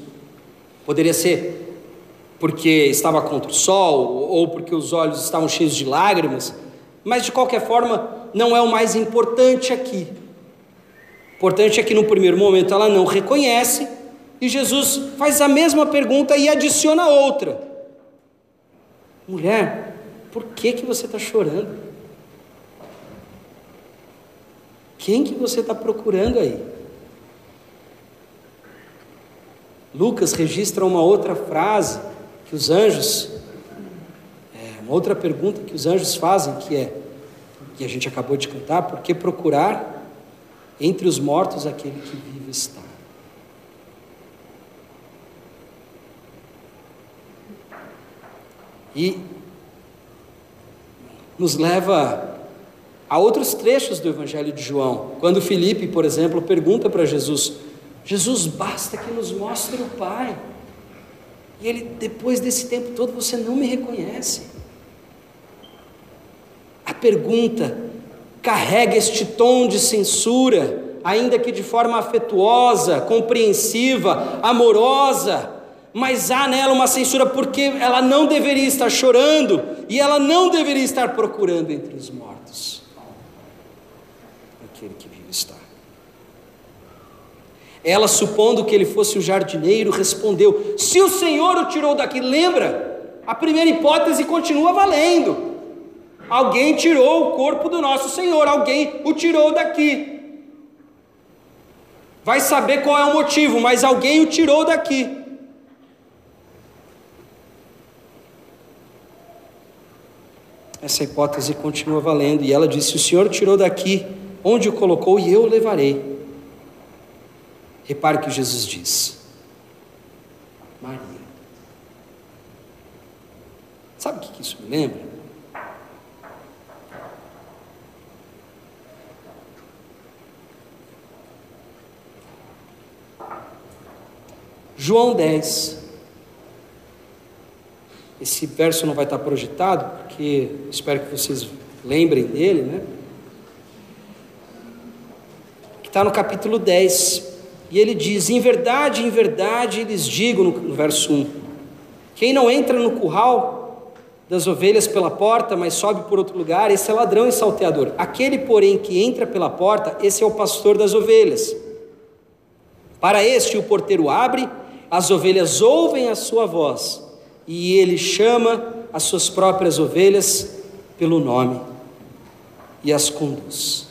Poderia ser porque estava contra o sol ou porque os olhos estavam cheios de lágrimas, mas de qualquer forma não é o mais importante aqui. O importante é que no primeiro momento ela não reconhece e Jesus faz a mesma pergunta e adiciona outra. Mulher, por que que você está chorando? Quem que você está procurando aí? Lucas registra uma outra frase que os anjos, é, uma outra pergunta que os anjos fazem, que é, que a gente acabou de cantar, por que procurar entre os mortos aquele que vive está? E nos leva a outros trechos do Evangelho de João. Quando Felipe, por exemplo, pergunta para Jesus: Jesus, basta que nos mostre o Pai. E ele, depois desse tempo todo, você não me reconhece. A pergunta carrega este tom de censura, ainda que de forma afetuosa, compreensiva, amorosa, mas há nela uma censura porque ela não deveria estar chorando e ela não deveria estar procurando entre os mortos aquele que vive está. Ela, supondo que ele fosse o jardineiro, respondeu: Se o Senhor o tirou daqui, lembra? A primeira hipótese continua valendo. Alguém tirou o corpo do nosso Senhor, alguém o tirou daqui. Vai saber qual é o motivo, mas alguém o tirou daqui. Essa hipótese continua valendo. E ela disse: O Senhor tirou daqui, onde o colocou, e eu o levarei. Repare o que Jesus diz: Maria. Sabe o que isso me lembra? João 10, esse verso não vai estar projetado, porque espero que vocês lembrem dele, né? Que está no capítulo 10. E ele diz: Em verdade, em verdade lhes digo, no, no verso 1: Quem não entra no curral das ovelhas pela porta, mas sobe por outro lugar, esse é ladrão e salteador. Aquele, porém, que entra pela porta, esse é o pastor das ovelhas. Para este, o porteiro abre, as ovelhas ouvem a sua voz e ele chama as suas próprias ovelhas pelo nome e as conduz.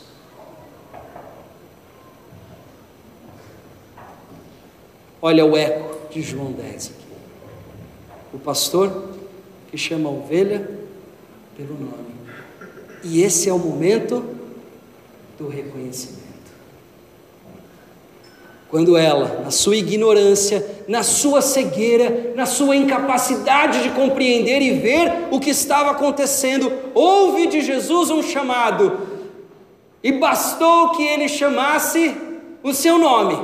Olha o eco de João 10 aqui. O pastor que chama a ovelha pelo nome. E esse é o momento do reconhecimento quando ela, na sua ignorância, na sua cegueira, na sua incapacidade de compreender e ver o que estava acontecendo, ouve de Jesus um chamado, e bastou que ele chamasse o seu nome.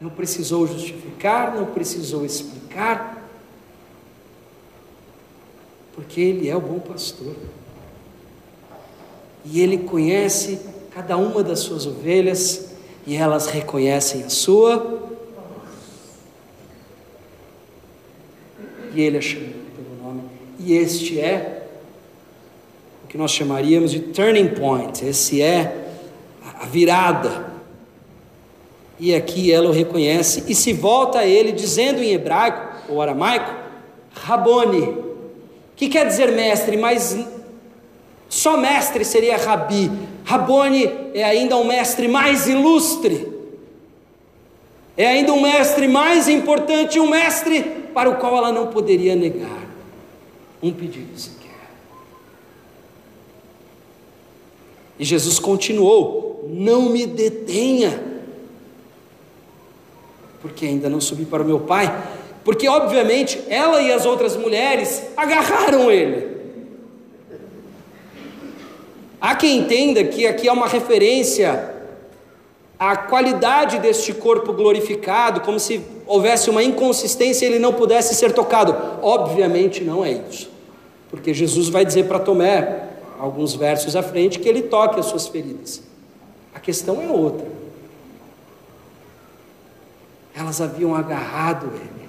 Não precisou justificar, não precisou explicar, porque ele é o bom pastor. E ele conhece cada uma das suas ovelhas e elas reconhecem a sua. E ele a chama pelo nome. E este é o que nós chamaríamos de turning point. Esse é a virada. E aqui ela o reconhece e se volta a ele, dizendo em hebraico ou aramaico, Rabone, que quer dizer mestre, mas só mestre seria Rabi. Rabone é ainda um mestre mais ilustre. É ainda um mestre mais importante, um mestre para o qual ela não poderia negar um pedido sequer. E Jesus continuou não me detenha, porque ainda não subi para o meu pai. Porque, obviamente, ela e as outras mulheres agarraram ele. Há quem entenda que aqui é uma referência à qualidade deste corpo glorificado, como se houvesse uma inconsistência e ele não pudesse ser tocado. Obviamente não é isso, porque Jesus vai dizer para Tomé, alguns versos à frente, que ele toque as suas feridas. A questão é outra. Elas haviam agarrado ele,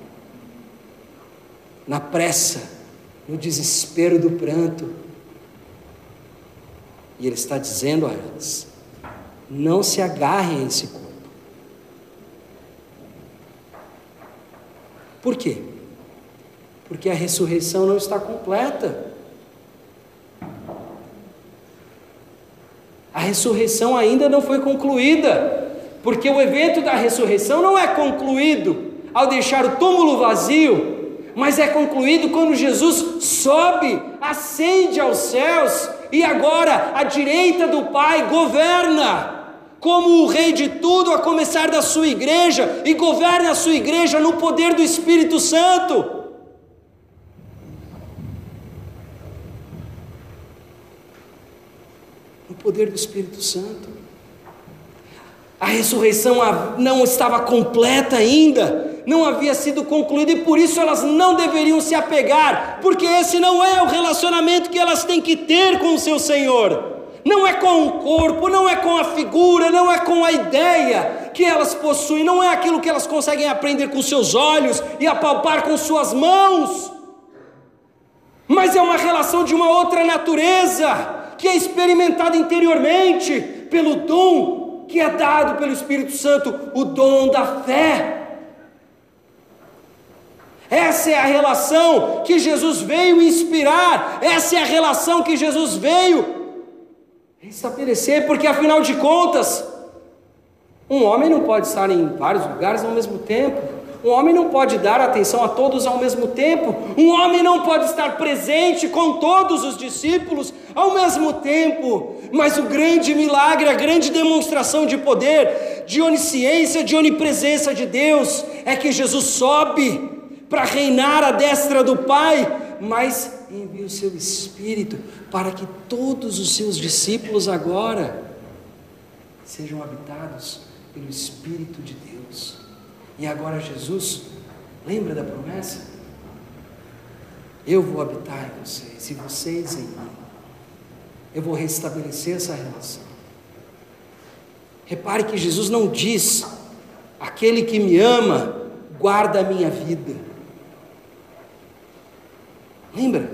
na pressa, no desespero do pranto, e Ele está dizendo a elas: não se agarrem a esse corpo. Por quê? Porque a ressurreição não está completa. A ressurreição ainda não foi concluída, porque o evento da ressurreição não é concluído ao deixar o túmulo vazio, mas é concluído quando Jesus sobe, ascende aos céus e agora a direita do Pai governa como o Rei de tudo, a começar da sua igreja, e governa a sua igreja no poder do Espírito Santo. No poder do Espírito Santo. A ressurreição não estava completa ainda, não havia sido concluída e por isso elas não deveriam se apegar, porque esse não é o relacionamento que elas têm que ter com o seu Senhor. Não é com o corpo, não é com a figura, não é com a ideia que elas possuem, não é aquilo que elas conseguem aprender com seus olhos e apalpar com suas mãos, mas é uma relação de uma outra natureza, que é experimentada interiormente pelo dom que é dado pelo Espírito Santo, o dom da fé. Essa é a relação que Jesus veio inspirar, essa é a relação que Jesus veio estabelecer, porque afinal de contas, um homem não pode estar em vários lugares ao mesmo tempo. Um homem não pode dar atenção a todos ao mesmo tempo. Um homem não pode estar presente com todos os discípulos ao mesmo tempo. Mas o grande milagre, a grande demonstração de poder, de onisciência, de onipresença de Deus, é que Jesus sobe para reinar à destra do Pai, mas envia o seu Espírito para que todos os seus discípulos agora sejam habitados pelo Espírito de Deus. E agora Jesus, lembra da promessa? Eu vou habitar em vocês e vocês em mim. Eu vou restabelecer essa relação. Repare que Jesus não diz: aquele que me ama guarda a minha vida. Lembra?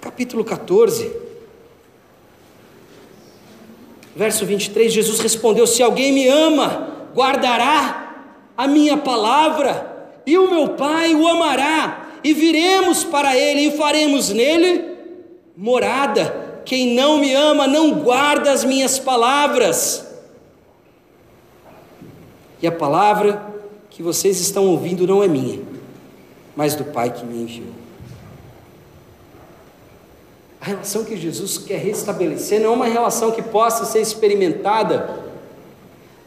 Capítulo 14, verso 23, Jesus respondeu: Se alguém me ama, guardará a minha palavra, e o meu Pai o amará, e viremos para ele e faremos nele morada. Quem não me ama não guarda as minhas palavras. E a palavra que vocês estão ouvindo não é minha, mas do Pai que me enviou. A relação que Jesus quer restabelecer não é uma relação que possa ser experimentada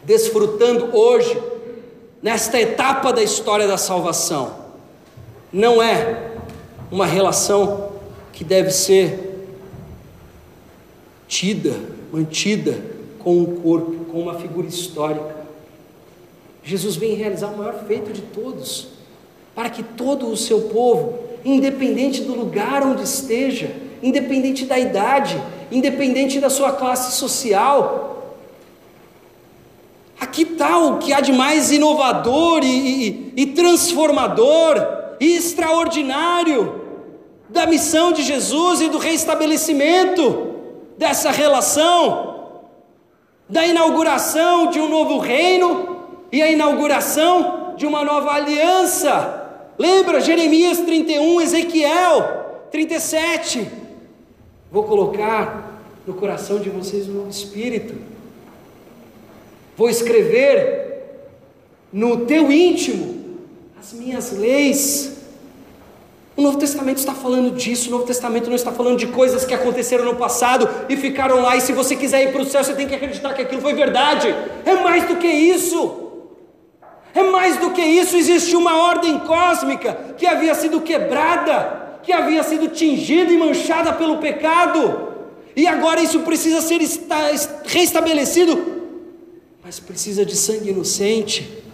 desfrutando hoje, nesta etapa da história da salvação. Não é uma relação que deve ser tida, mantida com um corpo, com uma figura histórica. Jesus vem realizar o maior feito de todos, para que todo o seu povo, independente do lugar onde esteja, independente da idade, independente da sua classe social, aqui está o que há de mais inovador e, e, e transformador e extraordinário da missão de Jesus e do reestabelecimento dessa relação, da inauguração de um novo reino e a inauguração de uma nova aliança. Lembra Jeremias 31, Ezequiel 37. Vou colocar no coração de vocês um novo espírito. Vou escrever no teu íntimo as minhas leis. O Novo Testamento está falando disso, o Novo Testamento não está falando de coisas que aconteceram no passado e ficaram lá, e se você quiser ir para o céu, você tem que acreditar que aquilo foi verdade. É mais do que isso. É mais do que isso, existe uma ordem cósmica que havia sido quebrada, que havia sido tingida e manchada pelo pecado, e agora isso precisa ser restabelecido, mas precisa de sangue inocente.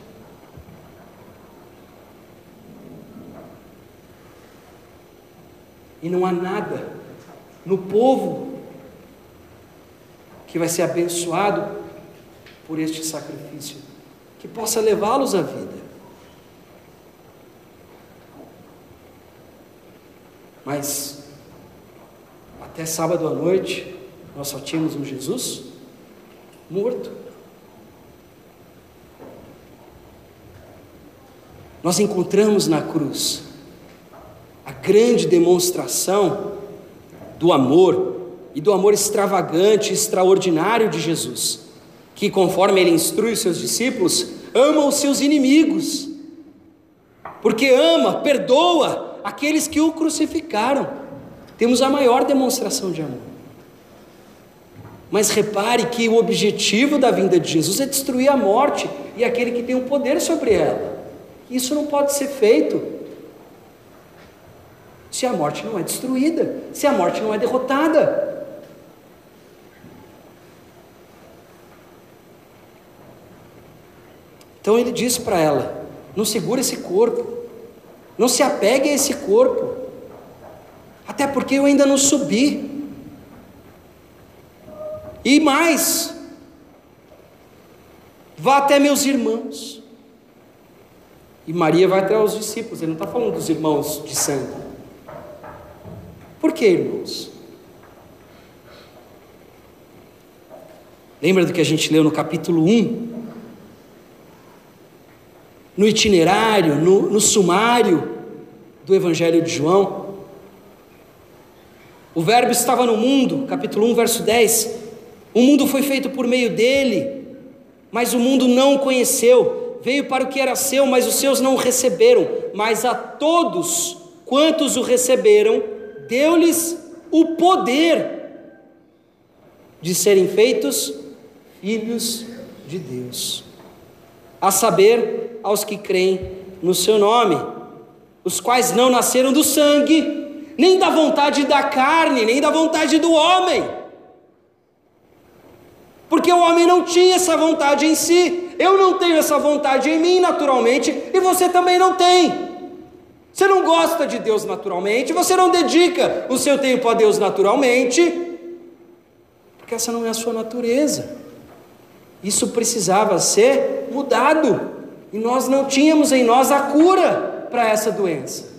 E não há nada no povo que vai ser abençoado por este sacrifício, que possa levá-los à vida. Mas até sábado à noite nós só tínhamos um Jesus morto. Nós encontramos na cruz a grande demonstração do amor e do amor extravagante, extraordinário de Jesus, que conforme ele instrui os seus discípulos, ama os seus inimigos, porque ama, perdoa aqueles que o crucificaram. Temos a maior demonstração de amor. Mas repare que o objetivo da vinda de Jesus é destruir a morte e aquele que tem o poder sobre ela. Isso não pode ser feito se a morte não é destruída, se a morte não é derrotada. Então ele diz para ela: não segura esse corpo, não se apegue a esse corpo, até porque eu ainda não subi. E mais, vá até meus irmãos. E Maria vai até os discípulos, ele não está falando dos irmãos de sangue. Por que, irmãos? Lembra do que a gente leu no capítulo 1? No itinerário, no, no sumário do Evangelho de João. O Verbo estava no mundo, capítulo 1, verso 10. O mundo foi feito por meio dele, mas o mundo não o conheceu. Veio para o que era seu, mas os seus não o receberam. Mas a todos quantos o receberam, deu-lhes o poder de serem feitos filhos de Deus, a saber, aos que creem no seu nome, os quais não nasceram do sangue, nem da vontade da carne, nem da vontade do homem, porque o homem não tinha essa vontade em si, eu não tenho essa vontade em mim naturalmente, e você também não tem. Você não gosta de Deus naturalmente, você não dedica o seu tempo a Deus naturalmente, porque essa não é a sua natureza. Isso precisava ser mudado, e nós não tínhamos em nós a cura para essa doença.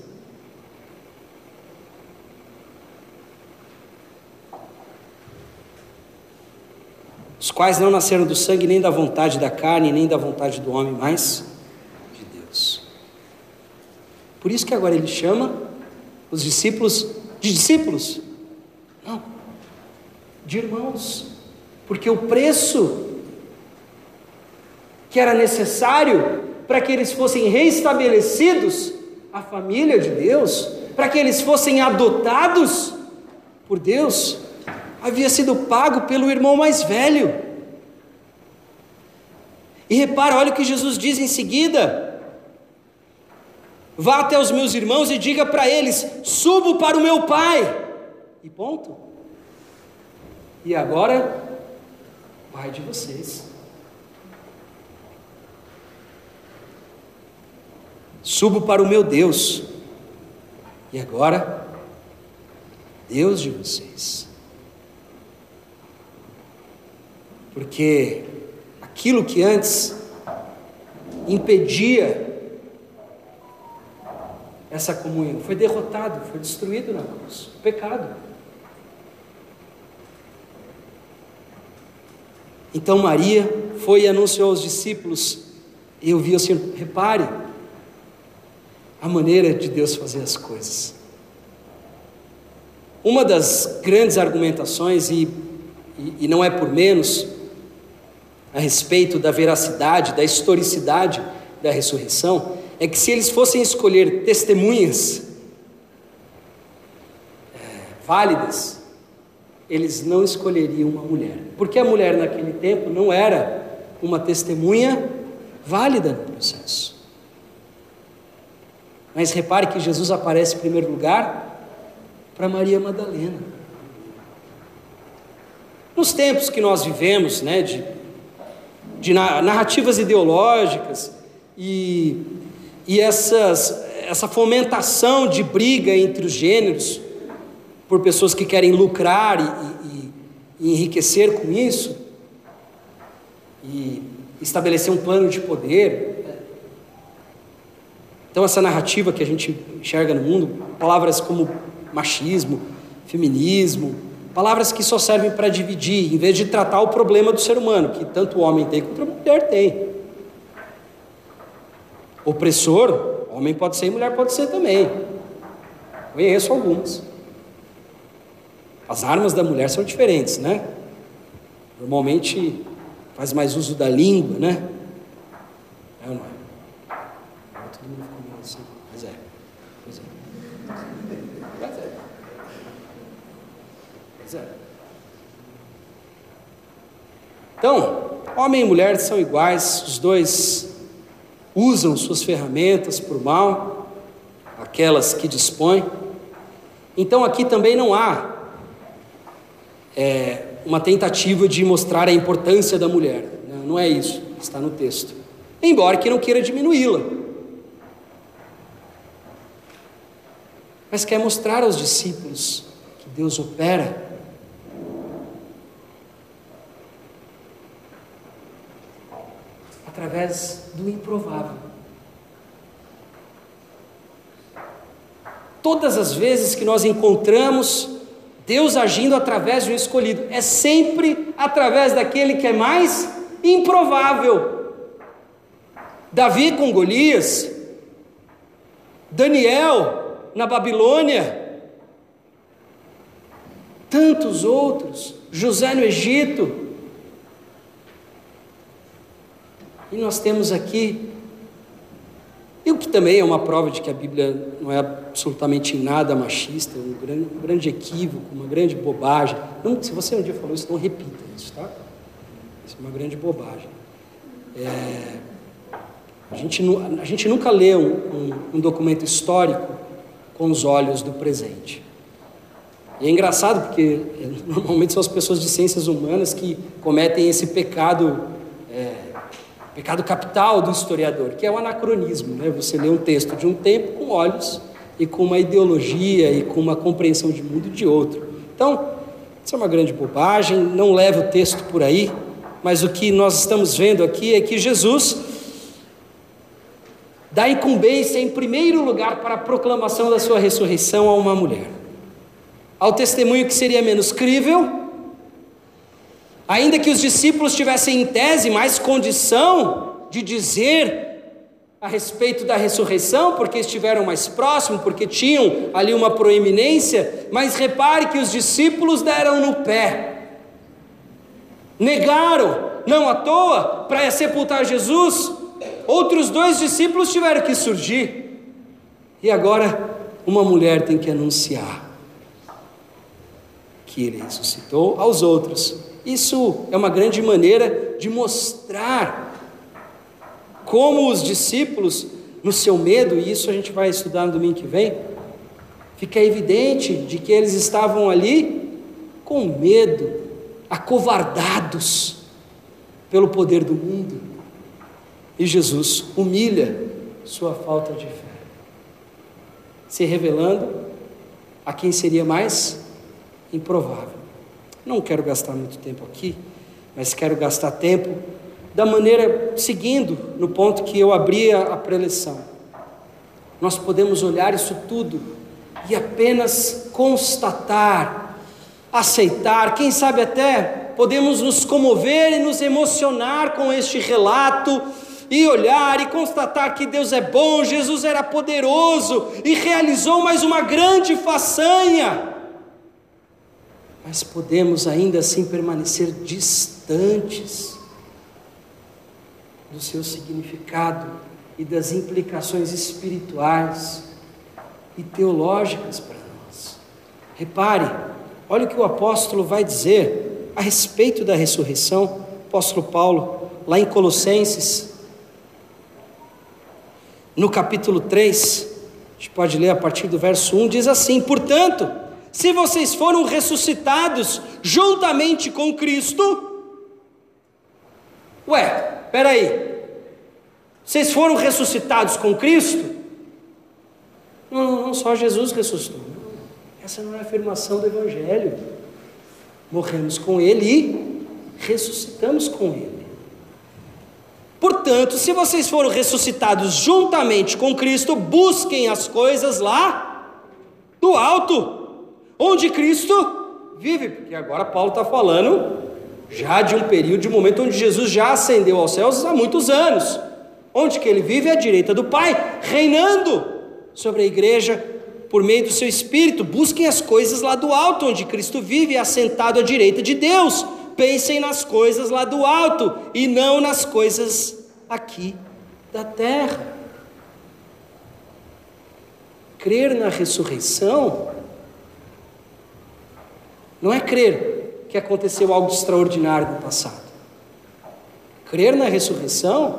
Os quais não nasceram do sangue, nem da vontade da carne, nem da vontade do homem, mas por isso que agora ele chama os discípulos de discípulos. Não, de irmãos. Porque o preço que era necessário para que eles fossem reestabelecidos a família de Deus, para que eles fossem adotados por Deus, havia sido pago pelo irmão mais velho. E repara, olha o que Jesus diz em seguida: Vá até os meus irmãos e diga para eles: subo para o meu pai. E ponto. E agora, pai de vocês. Subo para o meu Deus. E agora, Deus de vocês. Porque aquilo que antes impedia essa comunhão. Foi derrotado, foi destruído na cruz. O pecado. Então Maria foi e anunciou aos discípulos. E eu vi assim, repare a maneira de Deus fazer as coisas. Uma das grandes argumentações, e, e, e não é por menos, a respeito da veracidade, da historicidade da ressurreição, é que se eles fossem escolher testemunhas válidas, eles não escolheriam uma mulher, porque a mulher naquele tempo não era uma testemunha válida no processo. Mas repare que Jesus aparece em primeiro lugar para Maria Madalena. Nos tempos que nós vivemos, né, de, de narrativas ideológicas e, e essas, essa fomentação de briga entre os gêneros, por pessoas que querem lucrar e, e, e enriquecer com isso, e estabelecer um plano de poder. Então, essa narrativa que a gente enxerga no mundo, palavras como machismo, feminismo, palavras que só servem para dividir, em vez de tratar o problema do ser humano, que tanto o homem tem quanto a mulher tem. Opressor, homem pode ser e mulher pode ser também. Conheço algumas. As armas da mulher são diferentes, né? Normalmente faz mais uso da língua, né? É ou não é? Todo mundo ficou meio assim. Mas é. Pois é. Mas é. Pois é. Então, homem e mulher são iguais, os dois usam suas ferramentas para o mal, aquelas que dispõem. Então aqui também não há é, uma tentativa de mostrar a importância da mulher. Não é isso, está no texto. Embora que não queira diminuí-la. Mas quer mostrar aos discípulos que Deus opera através do improvável. Todas as vezes que nós encontramos Deus agindo através de um escolhido, é sempre através daquele que é mais improvável. Davi com Golias, Daniel na Babilônia, tantos outros, José no Egito. E nós temos aqui e o que também é uma prova de que a Bíblia não é absolutamente nada machista, um grande, um grande equívoco, uma grande bobagem. Não, se você um dia falou isso, não repita isso, tá? Isso é uma grande bobagem. É, a, gente, a gente nunca lê um, um, um documento histórico com os olhos do presente. E é engraçado porque é, [laughs] normalmente são as pessoas de ciências humanas que cometem esse pecado pecado capital do historiador, que é o anacronismo, né? Você lê um texto de um tempo com olhos e com uma ideologia e com uma compreensão de mundo de outro. Então, isso é uma grande bobagem, não leva o texto por aí, mas o que nós estamos vendo aqui é que Jesus dá incumbência em primeiro lugar para a proclamação da sua ressurreição a uma mulher. Ao testemunho que seria menos crível, Ainda que os discípulos tivessem em tese mais condição de dizer a respeito da ressurreição, porque estiveram mais próximos, porque tinham ali uma proeminência, mas repare que os discípulos deram no pé, negaram, não à toa, para sepultar Jesus. Outros dois discípulos tiveram que surgir, e agora uma mulher tem que anunciar que ele ressuscitou aos outros. Isso é uma grande maneira de mostrar como os discípulos, no seu medo, e isso a gente vai estudar no domingo que vem, fica evidente de que eles estavam ali com medo, acovardados pelo poder do mundo. E Jesus humilha sua falta de fé, se revelando a quem seria mais improvável. Não quero gastar muito tempo aqui, mas quero gastar tempo da maneira seguindo no ponto que eu abri a preleção. Nós podemos olhar isso tudo e apenas constatar, aceitar, quem sabe até podemos nos comover e nos emocionar com este relato e olhar e constatar que Deus é bom, Jesus era poderoso e realizou mais uma grande façanha mas podemos ainda assim permanecer distantes do seu significado e das implicações espirituais e teológicas para nós. Repare, olha o que o apóstolo vai dizer a respeito da ressurreição, apóstolo Paulo, lá em Colossenses, no capítulo 3, a gente pode ler a partir do verso 1, diz assim: Portanto, se vocês foram ressuscitados juntamente com Cristo, ué, peraí, vocês foram ressuscitados com Cristo? Não, não, só Jesus ressuscitou. Essa não é a afirmação do Evangelho. Morremos com Ele e ressuscitamos com Ele. Portanto, se vocês foram ressuscitados juntamente com Cristo, busquem as coisas lá do alto, onde Cristo vive. Porque agora Paulo está falando já de um período, de um momento onde Jesus já ascendeu aos céus há muitos anos. Onde que ele vive à direita do Pai, reinando sobre a igreja por meio do seu espírito. Busquem as coisas lá do alto, onde Cristo vive, assentado à direita de Deus pensem nas coisas lá do alto e não nas coisas aqui da terra. Crer na ressurreição não é crer que aconteceu algo extraordinário no passado. Crer na ressurreição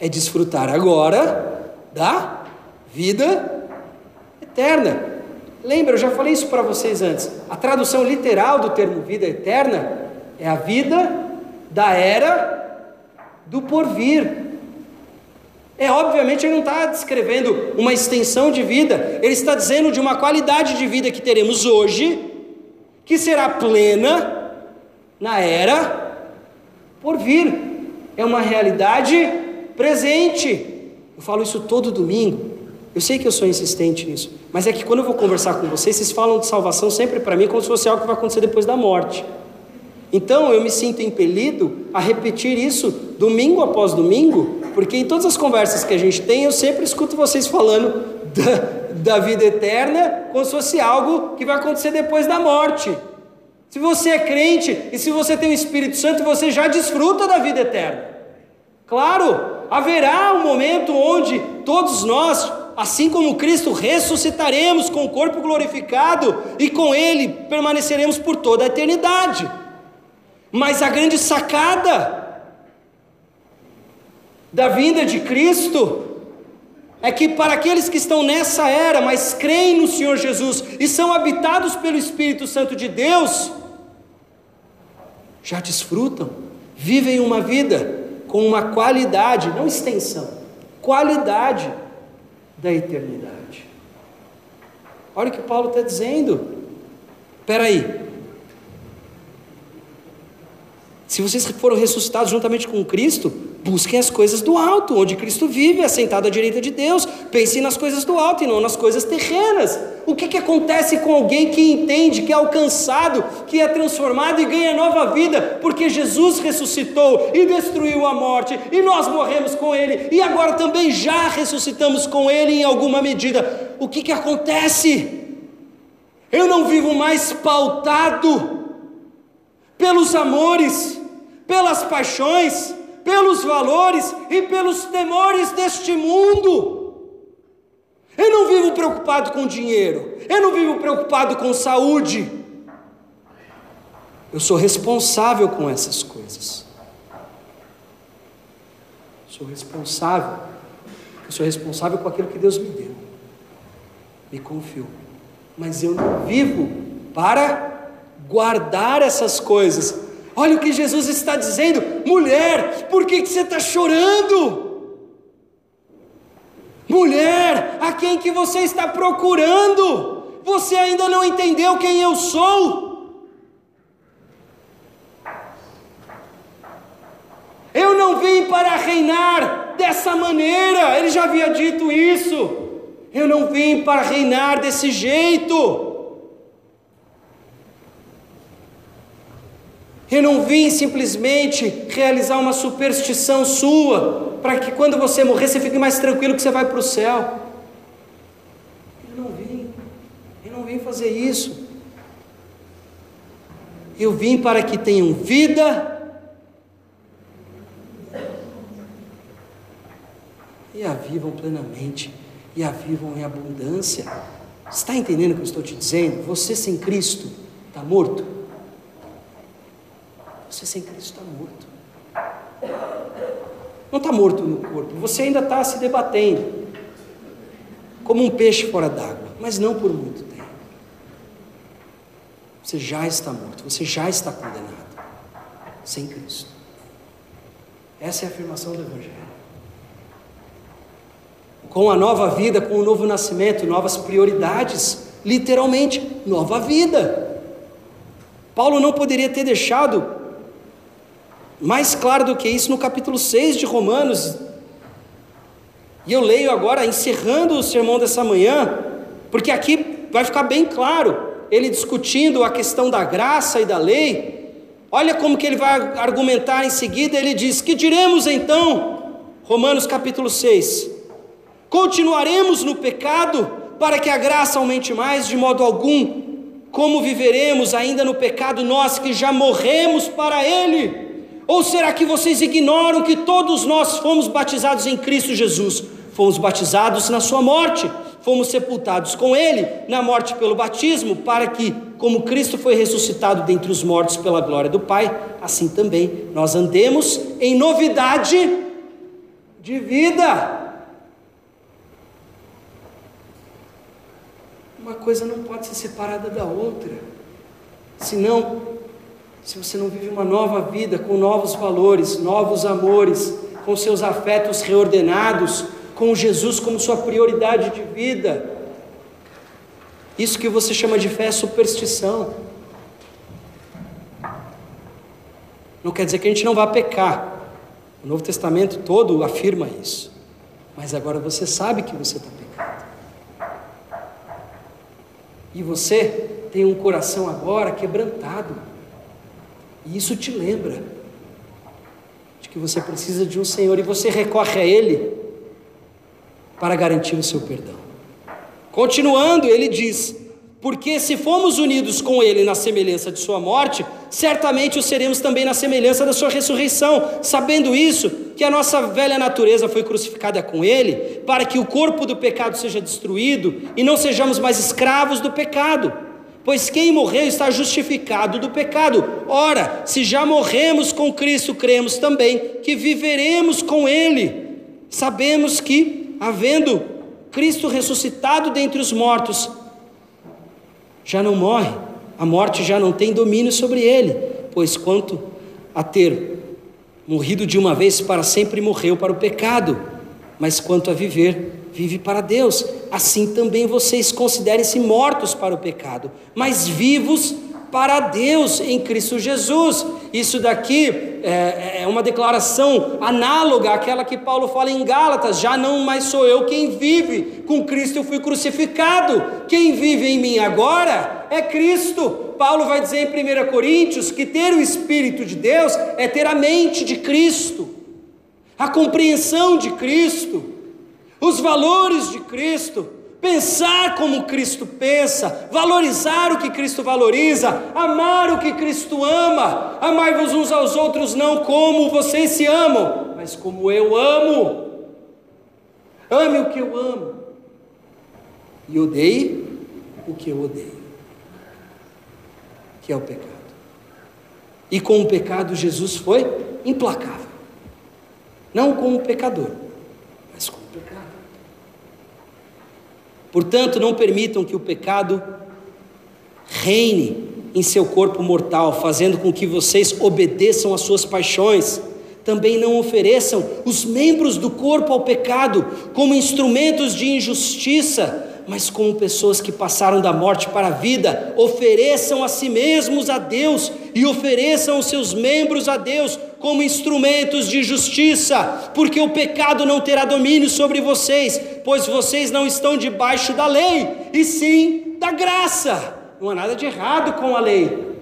é desfrutar agora da vida eterna. Lembra, eu já falei isso para vocês antes. A tradução literal do termo vida eterna é a vida da era do porvir. É obviamente ele não está descrevendo uma extensão de vida, ele está dizendo de uma qualidade de vida que teremos hoje, que será plena na era por vir. É uma realidade presente. Eu falo isso todo domingo. Eu sei que eu sou insistente nisso, mas é que quando eu vou conversar com vocês, vocês falam de salvação sempre para mim como se fosse algo que vai acontecer depois da morte. Então eu me sinto impelido a repetir isso domingo após domingo, porque em todas as conversas que a gente tem, eu sempre escuto vocês falando da, da vida eterna como se fosse algo que vai acontecer depois da morte. Se você é crente e se você tem o Espírito Santo, você já desfruta da vida eterna. Claro, haverá um momento onde todos nós, assim como Cristo, ressuscitaremos com o corpo glorificado e com Ele permaneceremos por toda a eternidade. Mas a grande sacada da vinda de Cristo é que para aqueles que estão nessa era, mas creem no Senhor Jesus e são habitados pelo Espírito Santo de Deus, já desfrutam, vivem uma vida com uma qualidade, não extensão, qualidade da eternidade. Olha o que Paulo está dizendo. Espera aí, Se vocês foram ressuscitados juntamente com Cristo, busquem as coisas do alto, onde Cristo vive, assentado à direita de Deus. Pensem nas coisas do alto e não nas coisas terrenas. O que, que acontece com alguém que entende, que é alcançado, que é transformado e ganha nova vida, porque Jesus ressuscitou e destruiu a morte, e nós morremos com Ele, e agora também já ressuscitamos com Ele em alguma medida. O que, que acontece? Eu não vivo mais pautado pelos amores, pelas paixões, pelos valores e pelos temores deste mundo. Eu não vivo preocupado com dinheiro, eu não vivo preocupado com saúde. Eu sou responsável com essas coisas. Sou responsável. Eu sou responsável com aquilo que Deus me deu. Me confiou. Mas eu não vivo para guardar essas coisas Olha o que Jesus está dizendo: mulher, por que, que você está chorando? Mulher, a quem que você está procurando? Você ainda não entendeu quem eu sou? Eu não vim para reinar dessa maneira, ele já havia dito isso. Eu não vim para reinar desse jeito. Eu não vim simplesmente realizar uma superstição sua, para que quando você morrer você fique mais tranquilo que você vai para o céu. Eu não vim, eu não vim fazer isso. Eu vim para que tenham vida e a vivam plenamente, e a vivam em abundância. Está entendendo o que eu estou te dizendo? Você sem Cristo está morto. Você sem Cristo está morto. Não está morto no corpo, você ainda está se debatendo, como um peixe fora d'água, mas não por muito tempo. Você já está morto, você já está condenado, sem Cristo. Essa é a afirmação do Evangelho. Com a nova vida, com o novo nascimento, novas prioridades, literalmente, nova vida. Paulo não poderia ter deixado mais claro do que isso no capítulo 6 de Romanos. E eu leio agora, encerrando o sermão dessa manhã, porque aqui vai ficar bem claro, ele discutindo a questão da graça e da lei, Olha como que ele vai argumentar em seguida, ele diz: "Que diremos então?" Romanos capítulo 6. Continuaremos no pecado para que a graça aumente mais de modo algum? Como viveremos ainda no pecado nós que já morremos para ele? Ou será que vocês ignoram que todos nós fomos batizados em Cristo Jesus? Fomos batizados na sua morte fomos sepultados com Ele na morte pelo batismo, para que, como Cristo foi ressuscitado dentre os mortos pela glória do Pai, assim também nós andemos em novidade de vida. Uma coisa não pode ser separada da outra, senão, se você não vive uma nova vida com novos valores, novos amores, com seus afetos reordenados, com Jesus como sua prioridade de vida. Isso que você chama de fé é superstição. Não quer dizer que a gente não vá pecar. O Novo Testamento todo afirma isso. Mas agora você sabe que você está pecando. E você tem um coração agora quebrantado. E isso te lembra de que você precisa de um Senhor e você recorre a Ele para garantir o seu perdão. Continuando, ele diz: Porque se fomos unidos com ele na semelhança de sua morte, certamente o seremos também na semelhança da sua ressurreição, sabendo isso, que a nossa velha natureza foi crucificada com ele, para que o corpo do pecado seja destruído e não sejamos mais escravos do pecado. Pois quem morreu está justificado do pecado. Ora, se já morremos com Cristo, cremos também que viveremos com Ele. Sabemos que havendo Cristo ressuscitado dentre os mortos, já não morre, a morte já não tem domínio sobre ele, pois quanto a ter morrido de uma vez para sempre, morreu para o pecado, mas quanto a viver, vive para Deus. Assim também vocês considerem-se mortos para o pecado, mas vivos para Deus em Cristo Jesus. Isso daqui é, é, uma declaração análoga àquela que Paulo fala em Gálatas: já não mais sou eu quem vive, com Cristo eu fui crucificado. Quem vive em mim agora é Cristo. Paulo vai dizer em 1 Coríntios que ter o Espírito de Deus é ter a mente de Cristo, a compreensão de Cristo, os valores de Cristo pensar como Cristo pensa, valorizar o que Cristo valoriza, amar o que Cristo ama, amai-vos uns aos outros não como vocês se amam, mas como eu amo. Ame o que eu amo e odeie o que eu odeio, que é o pecado. E com o pecado Jesus foi implacável, não como pecador, mas como pecado. Portanto, não permitam que o pecado reine em seu corpo mortal, fazendo com que vocês obedeçam às suas paixões. Também não ofereçam os membros do corpo ao pecado como instrumentos de injustiça, mas como pessoas que passaram da morte para a vida, ofereçam a si mesmos a Deus e ofereçam os seus membros a Deus como instrumentos de justiça, porque o pecado não terá domínio sobre vocês, pois vocês não estão debaixo da lei, e sim da graça. Não há nada de errado com a lei,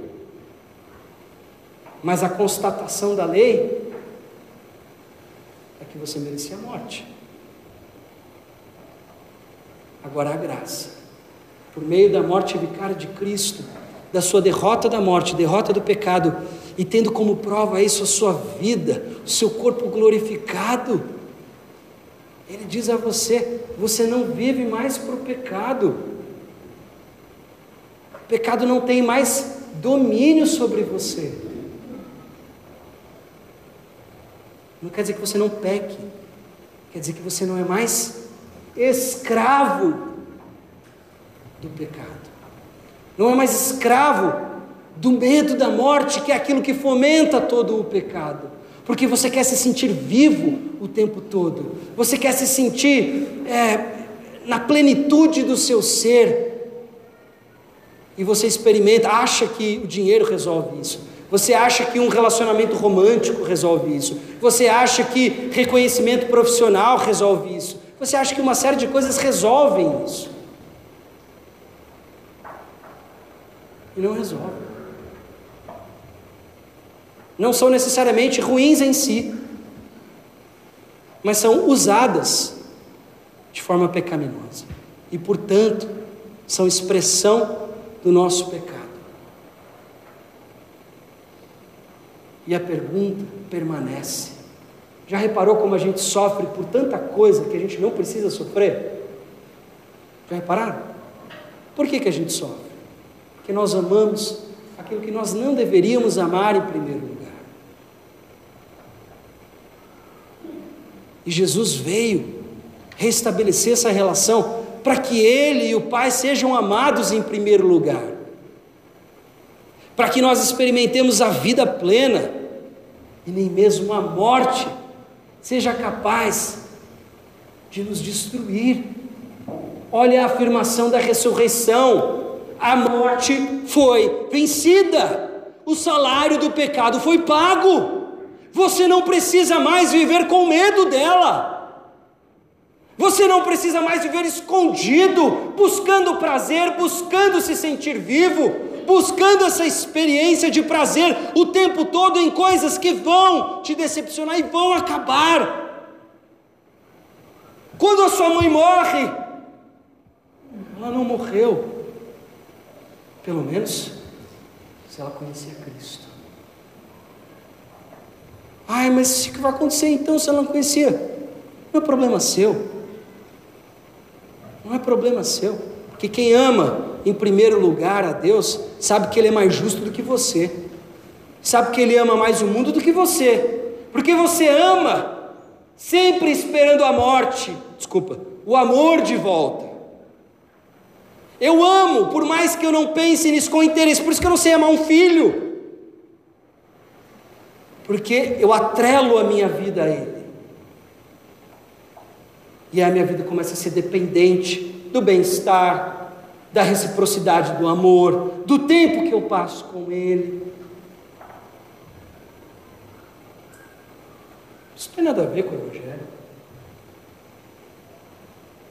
mas a constatação da lei é que você merecia a morte. Agora a graça, por meio da morte vicária de Cristo, da sua derrota da morte, derrota do pecado, e tendo como prova isso a sua vida, o seu corpo glorificado, ele diz a você: você não vive mais para o pecado, pecado não tem mais domínio sobre você. Não quer dizer que você não peque, quer dizer que você não é mais escravo do pecado, não é mais escravo do medo da morte, que é aquilo que fomenta todo o pecado, porque você quer se sentir vivo o tempo todo, você quer se sentir é, na plenitude do seu ser, e você experimenta, acha que o dinheiro resolve isso. Você acha que um relacionamento romântico resolve isso. Você acha que reconhecimento profissional resolve isso. Você acha que uma série de coisas resolvem isso. E não resolve. Não são necessariamente ruins em si, mas são usadas de forma pecaminosa. E, portanto, são expressão do nosso pecado. E a pergunta permanece: já reparou como a gente sofre por tanta coisa que a gente não precisa sofrer? Já repararam? Por que, que a gente sofre? Porque nós amamos aquilo que nós não deveríamos amar em primeiro lugar. E Jesus veio restabelecer essa relação para que Ele e o Pai sejam amados em primeiro lugar, para que nós experimentemos a vida plena e nem mesmo a morte seja capaz de nos destruir. Olha a afirmação da ressurreição: a morte foi vencida, o salário do pecado foi pago, você não precisa mais viver com medo dela. Você não precisa mais viver escondido, buscando prazer, buscando se sentir vivo, buscando essa experiência de prazer o tempo todo em coisas que vão te decepcionar e vão acabar. Quando a sua mãe morre, ela não morreu, pelo menos se ela conhecia Cristo. Ai, mas o que vai acontecer então se ela não conhecia? Não é problema seu. Não é problema seu. Porque quem ama em primeiro lugar a Deus, sabe que Ele é mais justo do que você, sabe que Ele ama mais o mundo do que você, porque você ama, sempre esperando a morte, desculpa, o amor de volta. Eu amo, por mais que eu não pense nisso com interesse, por isso que eu não sei amar um filho, porque eu atrelo a minha vida a Ele. E a minha vida começa a ser dependente do bem-estar, da reciprocidade do amor, do tempo que eu passo com Ele. Isso não tem nada a ver com o Evangelho.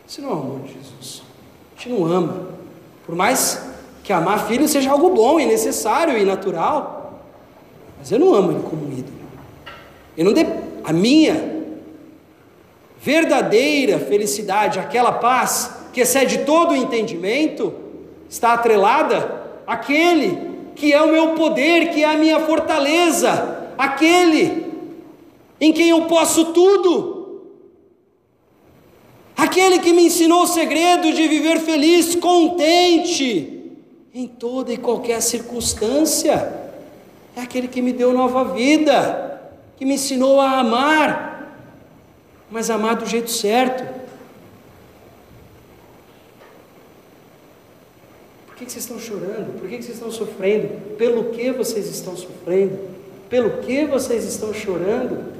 Isso não é o amor de Jesus. A gente não ama. Por mais que amar filho seja algo bom e necessário e natural. Mas eu não amo ele como ídolo. Eu não de... A minha verdadeira felicidade, aquela paz que excede todo o entendimento, está atrelada àquele que é o meu poder, que é a minha fortaleza, aquele em quem eu posso tudo, aquele que me ensinou o segredo de viver feliz, contente, em toda e qualquer circunstância, é aquele que me deu nova vida, que me ensinou a amar, mas amar do jeito certo. Por que vocês estão chorando? Por que vocês estão sofrendo? Pelo que vocês estão sofrendo? Pelo que vocês estão chorando?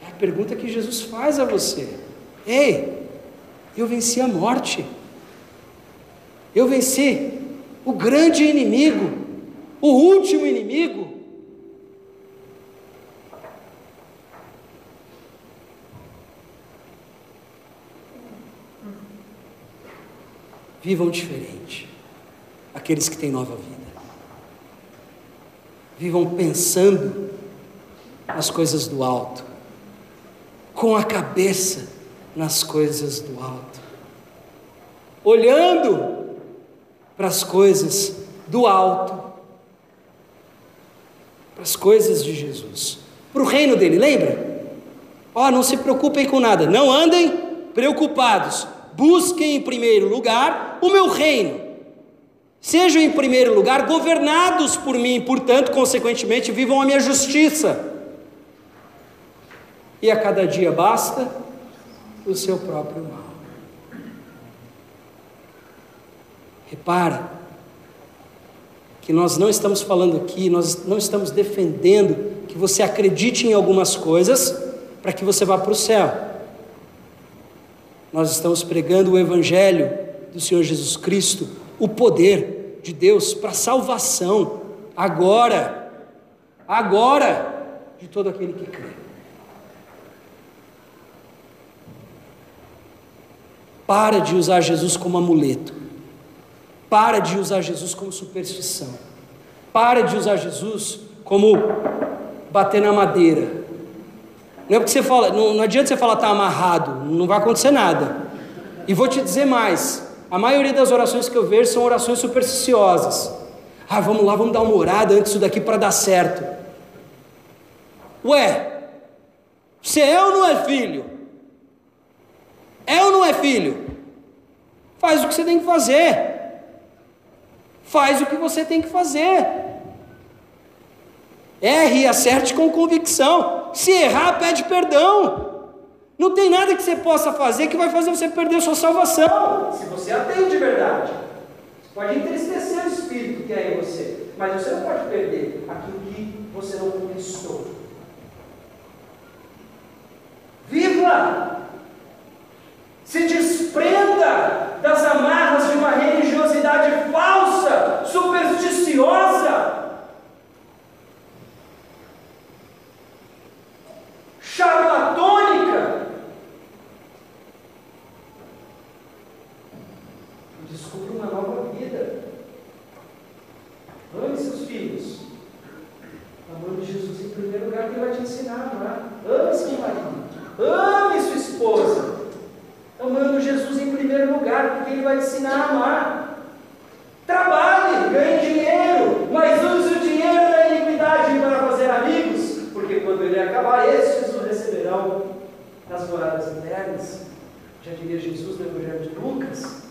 É a pergunta que Jesus faz a você. Ei, eu venci a morte. Eu venci o grande inimigo, o último inimigo, Vivam diferente. Aqueles que têm nova vida. Vivam pensando nas coisas do alto. Com a cabeça nas coisas do alto. Olhando para as coisas do alto. Para as coisas de Jesus. Para o reino dele, lembra? Ó, oh, não se preocupem com nada. Não andem preocupados Busquem em primeiro lugar o meu reino Sejam em primeiro lugar governados por mim, portanto, consequentemente, vivam a minha justiça. E a cada dia basta o seu próprio mal. Repara que nós não estamos falando aqui, nós não estamos defendendo que você acredite em algumas coisas para que você vá para o céu. Nós estamos pregando o Evangelho do Senhor Jesus Cristo, o poder de Deus para salvação, agora, agora, de todo aquele que crê. Para de usar Jesus como amuleto. Para de usar Jesus como superstição. Para de usar Jesus como bater na madeira. Não é porque você fala, não, não adianta você falar está amarrado, não vai acontecer nada. E vou te dizer mais: a maioria das orações que eu vejo são orações supersticiosas. Ah, vamos lá, vamos dar uma orada antes disso daqui para dar certo. Ué, você é ou não é filho? É ou não é filho? Faz o que você tem que fazer. Faz o que você tem que fazer. Erre e acerte com convicção. Se errar, pede perdão. Não tem nada que você possa fazer que vai fazer você perder sua salvação. Se você atende de verdade. Pode entristecer o espírito que é em você. Mas você não pode perder aquilo que você não conquistou. Viva! Se desprenda das amarras de uma religiosidade falsa, supersticiosa, charlatônica. Descubra uma nova vida. Ame seus filhos. Amando Jesus em primeiro lugar, que vai te ensinar a amar. Ame seu marido. Ame sua esposa amando Jesus em primeiro lugar, porque Ele vai te ensinar a amar. Trabalhe, ganhe dinheiro, mas use o dinheiro da iniquidade para fazer amigos, porque quando ele acabar, estes o receberão nas moradas eternas. Já diria Jesus no Evangelho de Lucas.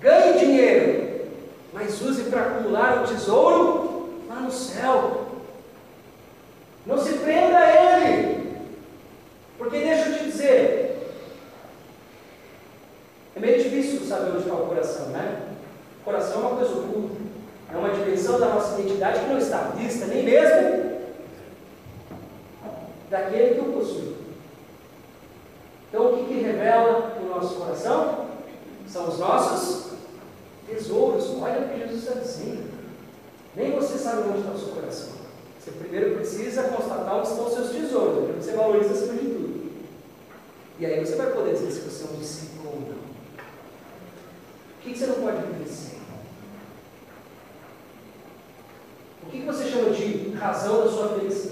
Ganhe dinheiro, mas use para acumular o tesouro lá no céu. Não se prenda a ele, porque deixa eu te dizer, é meio difícil saber onde está o coração, né? O coração é uma coisa oculta, é uma dimensão da nossa identidade que não está vista nem mesmo daquele que o possui. Então, o que, que revela o nosso coração? São os nossos tesouros. Olha o que Jesus está dizendo. Nem você sabe onde está o seu coração. Você primeiro precisa constatar onde estão os seus tesouros, porque você valoriza acima de tudo. E aí você vai poder dizer se você é um discípulo ou não. O que você não pode viver sem? O que você chama de razão da sua felicidade?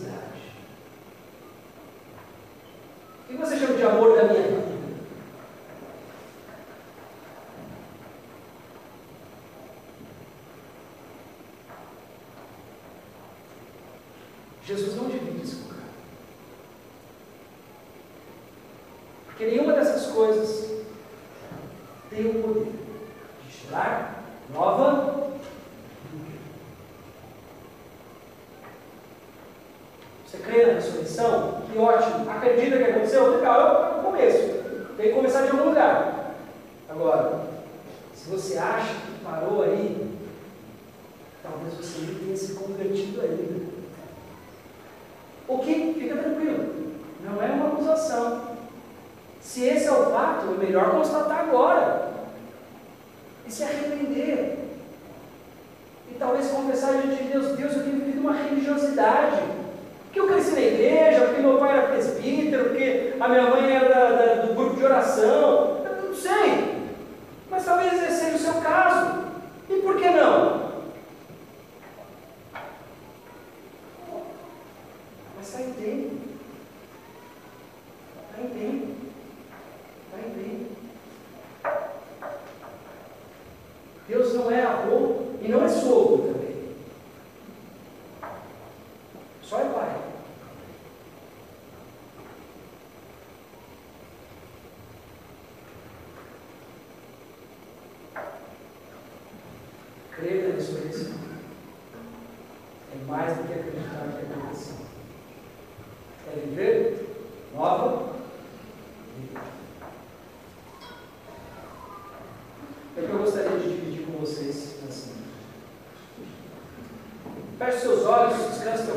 Assim.